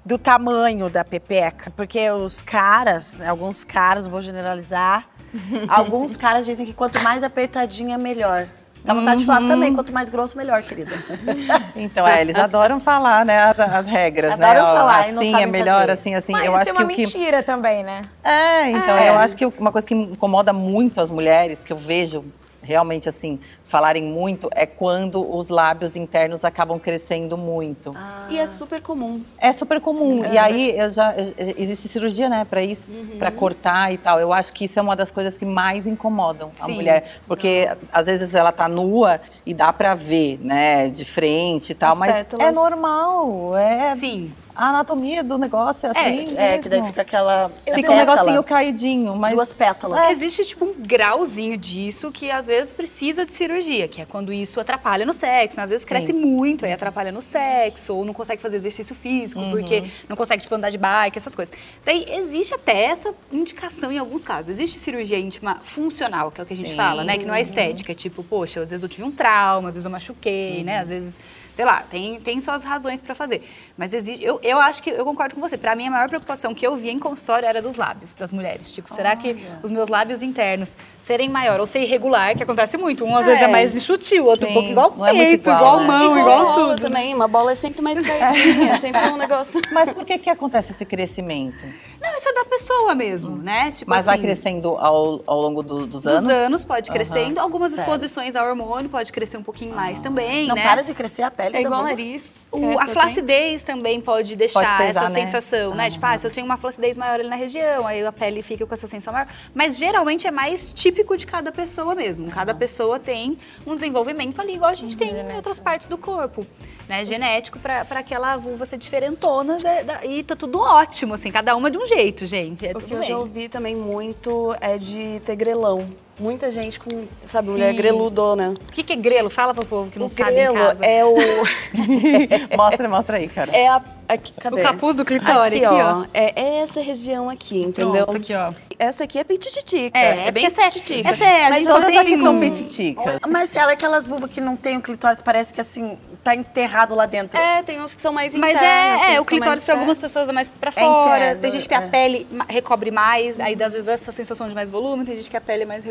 Speaker 1: do tamanho da pepeca, porque os caras, alguns caras, vou generalizar, [laughs] alguns caras dizem que quanto mais apertadinha, melhor. Dá vontade de falar
Speaker 2: Uhum.
Speaker 1: também, quanto mais grosso, melhor, querida. [laughs]
Speaker 4: Então, é, eles adoram falar, né, as, as regras, né?
Speaker 1: Adoram
Speaker 4: ó,
Speaker 1: falar e não
Speaker 4: assim é melhor,
Speaker 1: fazer.
Speaker 4: assim, assim.
Speaker 5: Mas
Speaker 4: eu
Speaker 5: isso
Speaker 4: acho
Speaker 5: é
Speaker 4: que
Speaker 5: uma
Speaker 4: que
Speaker 5: mentira também, né?
Speaker 4: É, então,
Speaker 1: É.
Speaker 4: eu acho que uma coisa que me incomoda muito as mulheres, que eu vejo realmente assim, falarem muito, é quando os lábios internos acabam crescendo muito.
Speaker 3: E é super comum.
Speaker 4: É super comum. e aí eu já existe cirurgia, né, pra isso, pra cortar e tal. Eu acho que isso é uma das coisas que mais incomodam a
Speaker 2: Sim.
Speaker 4: mulher, porque às vezes ela tá nua e dá pra ver, né, de frente e tal,
Speaker 3: As
Speaker 4: mas
Speaker 3: pétalas.
Speaker 4: é normal, é
Speaker 2: Sim.
Speaker 4: a anatomia do negócio é assim.
Speaker 1: É, que daí fica aquela.
Speaker 4: Fica um negocinho caidinho, mas
Speaker 1: Duas pétalas.
Speaker 2: É, Existe, tipo, um grauzinho disso que às vezes precisa de cirurgia, que é quando isso atrapalha no sexo. né? Às vezes cresce muito, aí atrapalha no sexo, ou não consegue fazer exercício físico, porque não consegue, tipo, andar de bike, essas coisas. Daí existe até essa indicação em alguns casos. Existe cirurgia íntima funcional, que é o que a gente
Speaker 4: Sim.
Speaker 2: fala, né? Que não é estética. Tipo, poxa, às vezes eu tive um trauma, às vezes eu machuquei, né? Às vezes, sei lá, tem, tem suas razões pra fazer. Mas existe. Eu, eu acho que eu concordo com você. Pra mim, a maior preocupação que eu via em consultório era dos lábios das mulheres. Tipo, será que os meus lábios internos serem maior ou ser irregular, que acontece muito. Um às vezes é
Speaker 3: É.
Speaker 2: mais enxutil, outro um
Speaker 4: Sim,
Speaker 2: pouco igual
Speaker 4: é muito
Speaker 2: peito,
Speaker 4: igual,
Speaker 2: igual,
Speaker 4: né?
Speaker 2: mão,
Speaker 3: Igual
Speaker 2: igual,
Speaker 3: a bola
Speaker 2: tudo.
Speaker 3: também. Uma bola é sempre mais caidinha, [laughs] é sempre um negócio.
Speaker 4: Mas por que que acontece esse crescimento?
Speaker 2: Não, isso é da pessoa mesmo, né? Tipo
Speaker 4: Mas vai
Speaker 2: assim,
Speaker 4: crescendo ao, ao longo do- dos
Speaker 2: Dos
Speaker 4: anos?
Speaker 2: anos pode crescendo. Algumas
Speaker 4: certo.
Speaker 2: exposições ao hormônio pode crescer um pouquinho mais também,
Speaker 1: Não
Speaker 2: né?
Speaker 1: para de crescer a pele.
Speaker 3: É igual
Speaker 1: vulva.
Speaker 3: nariz.
Speaker 2: O- a
Speaker 3: assim.
Speaker 2: flacidez também pode deixar
Speaker 4: Pode pesar,
Speaker 2: essa
Speaker 4: né?
Speaker 2: sensação, né? Tipo, ah, se eu tenho uma flacidez maior ali na região, aí a pele fica com essa sensação maior. Mas geralmente é mais típico de cada pessoa mesmo. Cada pessoa tem um desenvolvimento ali, igual a gente tem em outras partes do corpo, né? Genético pra aquela vulva ser diferentona da- da- e tá tudo ótimo, assim. Cada uma de um jeito, gente. É
Speaker 3: O que eu
Speaker 2: bem.
Speaker 3: já ouvi também muito é de ter grelão. Muita gente com, sabe, mulher greludona.
Speaker 2: O que, que é grelo? Fala pro povo que não
Speaker 3: O
Speaker 2: sabe em
Speaker 3: grelo
Speaker 2: casa.
Speaker 3: é o... [laughs]
Speaker 4: mostra, mostra aí, cara.
Speaker 3: É a... Aqui, cadê?
Speaker 2: O capuz do clitóris, aqui, ó.
Speaker 3: É, é essa região aqui, entendeu?
Speaker 2: Pronto, aqui, ó.
Speaker 3: Essa aqui é pitititica.
Speaker 2: É,
Speaker 3: É, bem
Speaker 2: porque essa é-
Speaker 3: pitititica.
Speaker 2: essa é- a
Speaker 1: Mas
Speaker 2: gente
Speaker 1: todas
Speaker 2: tem...
Speaker 1: aqui são
Speaker 4: pititicas.
Speaker 1: Marcela, aquelas vulvas que não tem o clitóris, parece que assim, tá enterrado lá dentro.
Speaker 3: É, tem uns que são mais
Speaker 2: Mas
Speaker 3: internos.
Speaker 2: é,
Speaker 3: assim,
Speaker 2: é, o clitóris para algumas pessoas é mais pra
Speaker 1: É
Speaker 2: fora.
Speaker 1: interno,
Speaker 2: tem gente que a
Speaker 1: é.
Speaker 2: pele ma- recobre mais, aí às vezes essa sensação de mais volume, tem gente que a pele é mais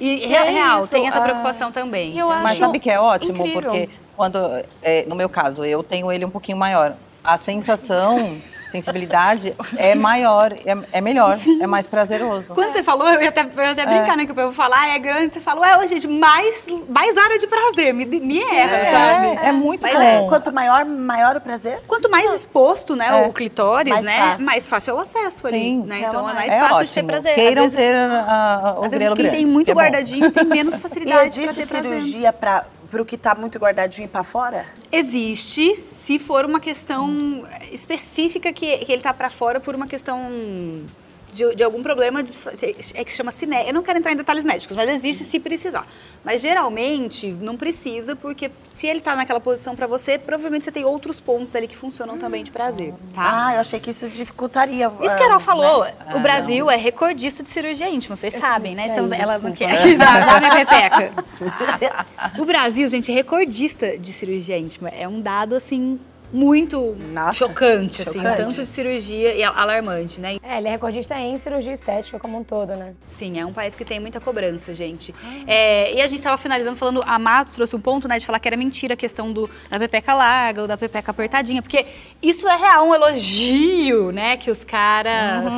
Speaker 2: E,
Speaker 3: E
Speaker 2: real,
Speaker 3: é
Speaker 2: real,
Speaker 3: isso,
Speaker 2: tem essa
Speaker 3: ah,
Speaker 2: preocupação também.
Speaker 3: e eu
Speaker 2: Então,
Speaker 4: Mas
Speaker 3: acho
Speaker 4: sabe que é ótimo?
Speaker 3: incrível.
Speaker 4: Porque quando, é, no meu caso, eu tenho ele um pouquinho maior. A sensação, sensibilidade é maior, é, é melhor, é mais prazeroso.
Speaker 2: Quando você falou, eu ia até, eu ia até brincar, né? Que o povo fala, ah, é grande. Você fala, ué, gente, mais, mais área de prazer, me, me erra, sabe?
Speaker 4: É muito
Speaker 2: Mas
Speaker 4: bom.
Speaker 2: é,
Speaker 1: Quanto maior, maior o prazer?
Speaker 2: Quanto mais exposto, né,
Speaker 4: É.
Speaker 2: o clitóris,
Speaker 1: Mais
Speaker 2: né,
Speaker 1: fácil.
Speaker 2: mais fácil é o acesso ali,
Speaker 4: Sim.
Speaker 2: né? Então é mais
Speaker 4: é
Speaker 2: fácil
Speaker 4: ótimo.
Speaker 2: de ter prazer.
Speaker 4: Queiram
Speaker 2: às vezes,
Speaker 4: ter a- o
Speaker 2: às vezes
Speaker 4: grelo
Speaker 2: quem
Speaker 4: grande.
Speaker 2: tem muito
Speaker 4: é
Speaker 2: guardadinho tem menos
Speaker 1: E [laughs]
Speaker 2: facilidade pra
Speaker 1: existe
Speaker 2: ter prazer.
Speaker 1: cirurgia para pro que tá muito guardadinho pra fora?
Speaker 2: Existe, se for uma questão específica que, que ele tá pra fora por uma questão de, de algum problema de, é que se chama ciné. Eu não quero entrar em detalhes médicos, mas existe se precisar. Mas geralmente não precisa, porque se ele tá naquela posição pra você, provavelmente você tem outros pontos ali que funcionam também de prazer, tá?
Speaker 1: Ah, eu achei que isso dificultaria.
Speaker 2: Isso que a
Speaker 1: ah,
Speaker 2: Carol falou,
Speaker 1: né?
Speaker 2: o Brasil é recordista de cirurgia íntima, vocês sabem, né? Estamos, ela não quer dar minha pepeca. [laughs] O Brasil, gente, é recordista de cirurgia íntima. É um dado, assim, muito
Speaker 1: Nossa,
Speaker 2: chocante, assim, tanto de cirurgia e alarmante, né?
Speaker 5: É, ele é recordista em cirurgia estética como um todo, né?
Speaker 2: Sim, é um país que tem muita cobrança, gente. É, e a gente tava finalizando falando, a Matos trouxe um ponto, né, de falar que era mentira a questão do, da pepeca larga ou da pepeca apertadinha, porque isso é real, um elogio, né, que os caras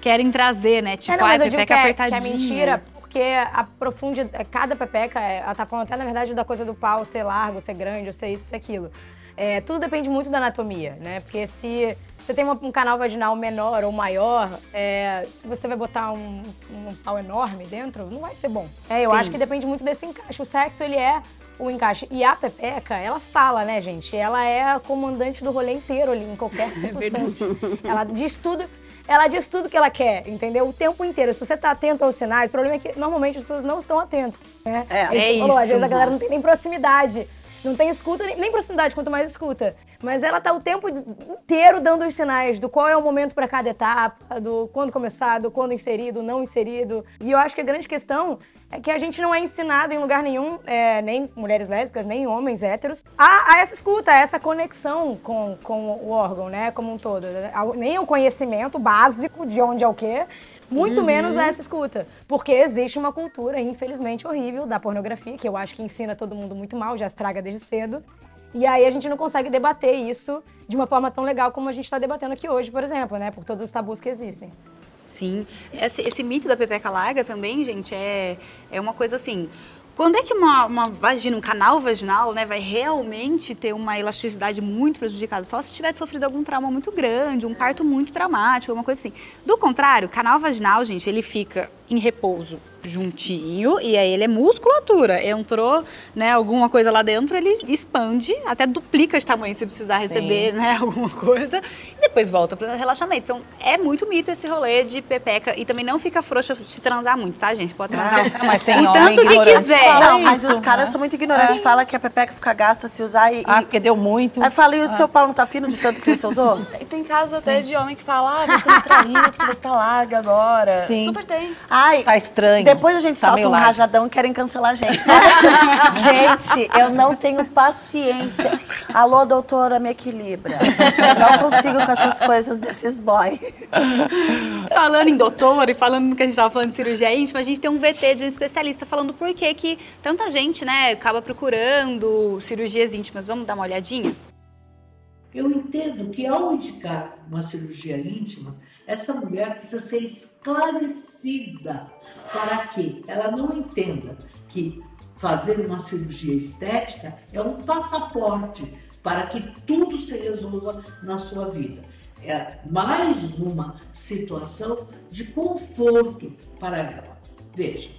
Speaker 2: querem trazer, né? Tipo,
Speaker 5: é, não, digo
Speaker 2: pepeca
Speaker 5: que é, que
Speaker 2: apertadinha.
Speaker 5: é mentira porque a profundidade, cada pepeca, é- ela tá falando até na verdade da coisa do pau ser largo, ser grande, ou ser isso, ser aquilo. É, tudo depende muito da anatomia, né? Porque se você tem uma- um canal vaginal menor ou maior, é, se você vai botar um, um pau enorme dentro, não vai ser bom. É, eu
Speaker 2: Sim.
Speaker 5: acho que depende muito desse encaixe. O sexo, ele é o encaixe. E a Pepeca, ela fala, né, gente? Ela é a comandante do rolê inteiro ali, em qualquer [laughs] circunstância. ela diz tudo. Ela diz tudo que ela quer, entendeu? O tempo inteiro. Se você tá atento aos sinais, o problema é que normalmente as pessoas não estão atentas. Né?
Speaker 1: É,
Speaker 2: é
Speaker 5: falou, Às
Speaker 2: isso.
Speaker 5: vezes a galera não tem nem proximidade. Não tem escuta, nem, proximidade, quanto mais escuta. Mas ela tá o tempo inteiro dando os sinais do qual é o momento para cada etapa, do quando começar, do quando inserir, do não inserido. E eu acho que a grande questão é que a gente não é ensinado em lugar nenhum, é, nem mulheres lésbicas, nem homens héteros, a, a essa escuta, a essa conexão com, com o órgão, né, como um todo. Nem o conhecimento básico de onde é o quê, muito menos essa escuta. Porque existe uma cultura, infelizmente, horrível da pornografia, que eu acho que ensina todo mundo muito mal, já estraga desde cedo. E aí a gente não consegue debater isso de uma forma tão legal como a gente está debatendo aqui hoje, por exemplo, né? Por todos os tabus que existem.
Speaker 2: Sim. Esse, esse mito da pepeca larga também, gente, é, é uma coisa assim. Quando é que uma, uma vagina, um canal vaginal, né, vai realmente ter uma elasticidade muito prejudicada? Só se tiver sofrido algum trauma muito grande, um parto muito traumático, alguma coisa assim. Do contrário, canal vaginal, gente, ele fica em repouso juntinho e aí ele é musculatura. Entrou, né, alguma coisa lá dentro, ele expande, até duplica de tamanho se precisar receber, né, [laughs] alguma coisa, e depois volta para relaxamento. Então, é muito mito esse rolê de pepeca e também não fica frouxa se transar muito, tá, gente? Pode transar
Speaker 4: Ah, mas tem
Speaker 2: o
Speaker 4: homem
Speaker 2: tanto que
Speaker 4: ignorante
Speaker 2: quiser.
Speaker 1: Não, mas
Speaker 4: isso,
Speaker 1: os caras
Speaker 4: né?
Speaker 1: são muito ignorantes. Fala que a pepeca fica gasta se usar e.
Speaker 4: Ah, porque deu muito.
Speaker 1: Aí fala, e o seu pau não tá fino de tanto que você usou? [laughs]
Speaker 3: E tem casos até de homem que fala, ah, você me traiu porque você tá larga agora.
Speaker 4: Sim.
Speaker 3: Super tem.
Speaker 1: Ai,
Speaker 4: Tá estranho.
Speaker 1: Depois a gente
Speaker 4: Tá
Speaker 1: solta um
Speaker 4: largo.
Speaker 1: rajadão e querem cancelar a gente. [laughs] gente, eu não tenho paciência. Alô, doutora, me equilibra. Eu não consigo com essas coisas desses boy.
Speaker 2: Falando em doutor e falando que a gente estava falando de cirurgia íntima, a gente tem um VT de um especialista falando por que que tanta gente, né, acaba procurando cirurgias íntimas. Vamos dar uma olhadinha?
Speaker 12: Eu entendo que ao indicar uma cirurgia íntima, essa mulher precisa ser esclarecida para que ela não entenda que fazer uma cirurgia estética é um passaporte para que tudo se resolva na sua vida. É mais uma situação de conforto para ela. Veja,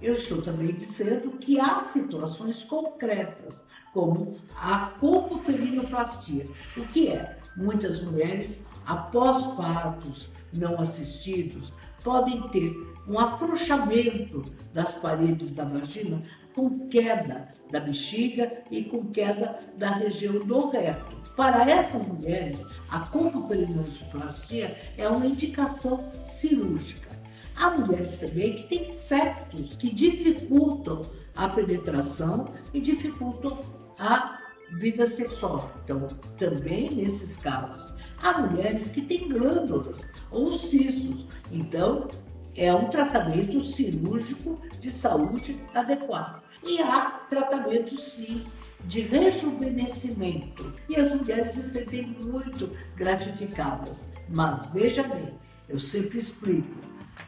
Speaker 12: eu estou também dizendo que há situações concretas, como a colpoperinoplastia, o que é? Muitas mulheres, após partos não assistidos, podem ter um afrouxamento das paredes da vagina com queda da bexiga e com queda da região do reto. Para essas mulheres, a colpopelinoplastia é uma indicação cirúrgica. Há mulheres também que têm septos que dificultam a penetração e dificultam a vida sexual. Então, também nesses casos, há mulheres que têm glândulas ou cistos. Então, é um tratamento cirúrgico de saúde adequado. E há tratamento, sim, de rejuvenescimento. E as mulheres se sentem muito gratificadas. Mas veja bem, eu sempre explico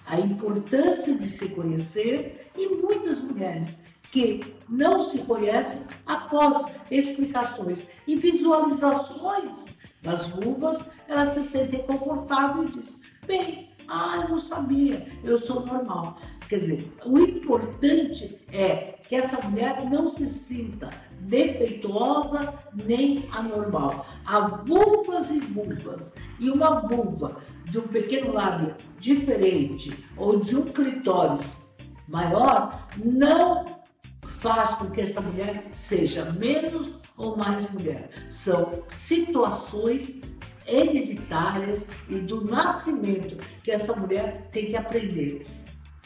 Speaker 12: a importância de se conhecer e muitas mulheres que não se conhecem após explicações e visualizações das vulvas, elas se sentem confortáveis e dizem, bem, ah, eu não sabia, eu sou normal. Quer dizer, o importante é que essa mulher não se sinta defeituosa nem anormal. Há vulvas e vulvas. E uma vulva de um pequeno lábio diferente ou de um clitóris maior não faz com que essa mulher seja menos ou mais mulher. São situações hereditárias e do nascimento que essa mulher tem que aprender.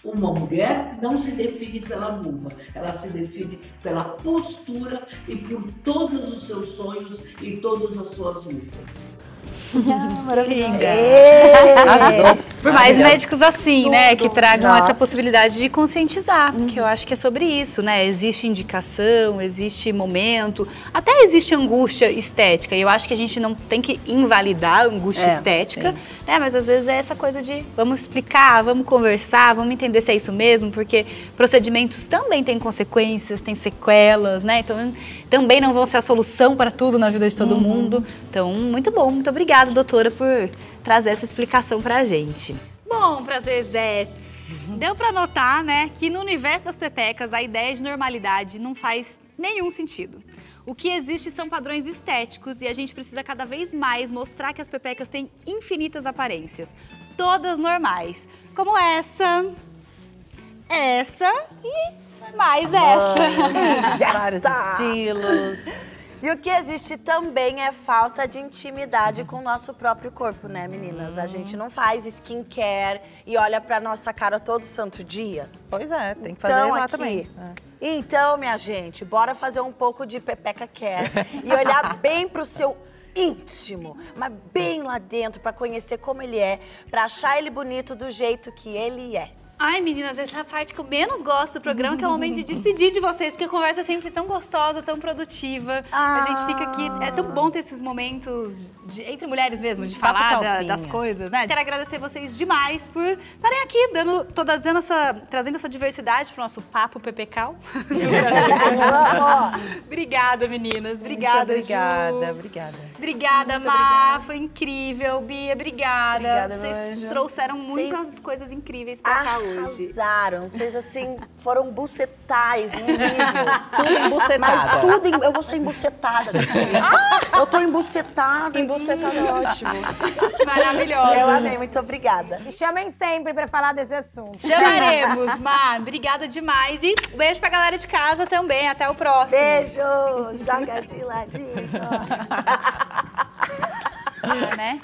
Speaker 12: Uma mulher não se define pela vulva, ela se define pela postura e por todos os seus sonhos e todas as suas lutas. [laughs]
Speaker 2: Maravilhosa. Por mais
Speaker 1: Maravilhosa.
Speaker 2: médicos assim, né, que tragam
Speaker 1: Nossa.
Speaker 2: essa possibilidade de conscientizar, que eu acho que é sobre isso, né? Existe indicação, existe momento, até existe angústia estética. E eu acho que a gente não tem que invalidar a angústia
Speaker 1: É,
Speaker 2: estética, né? Mas às vezes é essa coisa de vamos explicar, vamos conversar, vamos entender se é isso mesmo, porque procedimentos também têm consequências, têm sequelas, né? Então também não vão ser a solução para tudo na vida de todo mundo. Então, muito bom, muito obrigada, doutora, por trazer essa explicação pra gente. Bom, prazerzetes. Deu pra notar, né, que no universo das pepecas a ideia de normalidade não faz nenhum sentido. O que existe são padrões estéticos e a gente precisa cada vez mais mostrar que as pepecas têm infinitas aparências, todas normais, como essa, essa e mais essa. [laughs]
Speaker 1: Vários estilos. E o que existe também é falta de intimidade com o nosso próprio corpo, né, meninas? A gente não faz skincare e olha pra nossa cara todo santo dia.
Speaker 4: Pois é, tem que fazer
Speaker 1: Então,
Speaker 4: lá
Speaker 1: aqui.
Speaker 4: também.
Speaker 1: Então, minha gente, bora fazer um pouco de pepeca care e olhar [laughs] bem pro seu íntimo, mas bem lá dentro pra conhecer como ele é, pra achar ele bonito do jeito que ele é.
Speaker 2: Ai, meninas, essa é a parte que eu menos gosto do programa, que é o momento de despedir de vocês, porque a conversa é sempre tão gostosa, tão produtiva. A gente fica aqui, é tão bom ter esses momentos de- entre mulheres mesmo, de
Speaker 4: Papo
Speaker 2: falar da- das coisas, né? Quero agradecer vocês demais por estarem aqui, dando, tô dando essa, trazendo essa diversidade pro nosso papo PPCal. [laughs] obrigada, meninas. Obrigada,
Speaker 4: Muito obrigada,
Speaker 2: Ju.
Speaker 4: obrigada.
Speaker 2: Obrigada, Má. Foi incrível. Bia, obrigada.
Speaker 1: Obrigada,
Speaker 2: Vocês trouxeram muitas coisas incríveis pra cá hoje.
Speaker 1: Arrasaram. Vocês, assim, foram bucetais no. [laughs]
Speaker 4: Tudo embucetada.
Speaker 1: Mas tudo, em- eu vou ser embucetada daqui. Eu tô embucetada.
Speaker 3: Embucetada é ótimo. [laughs]
Speaker 2: Maravilhosa.
Speaker 1: Eu amei, muito obrigada.
Speaker 5: Me chamem sempre pra falar desse assunto.
Speaker 2: Chamaremos, Má. Obrigada demais. E um beijo pra galera de casa também. Até o próximo.
Speaker 1: Beijo. Joga de ladinho. [laughs]
Speaker 2: né?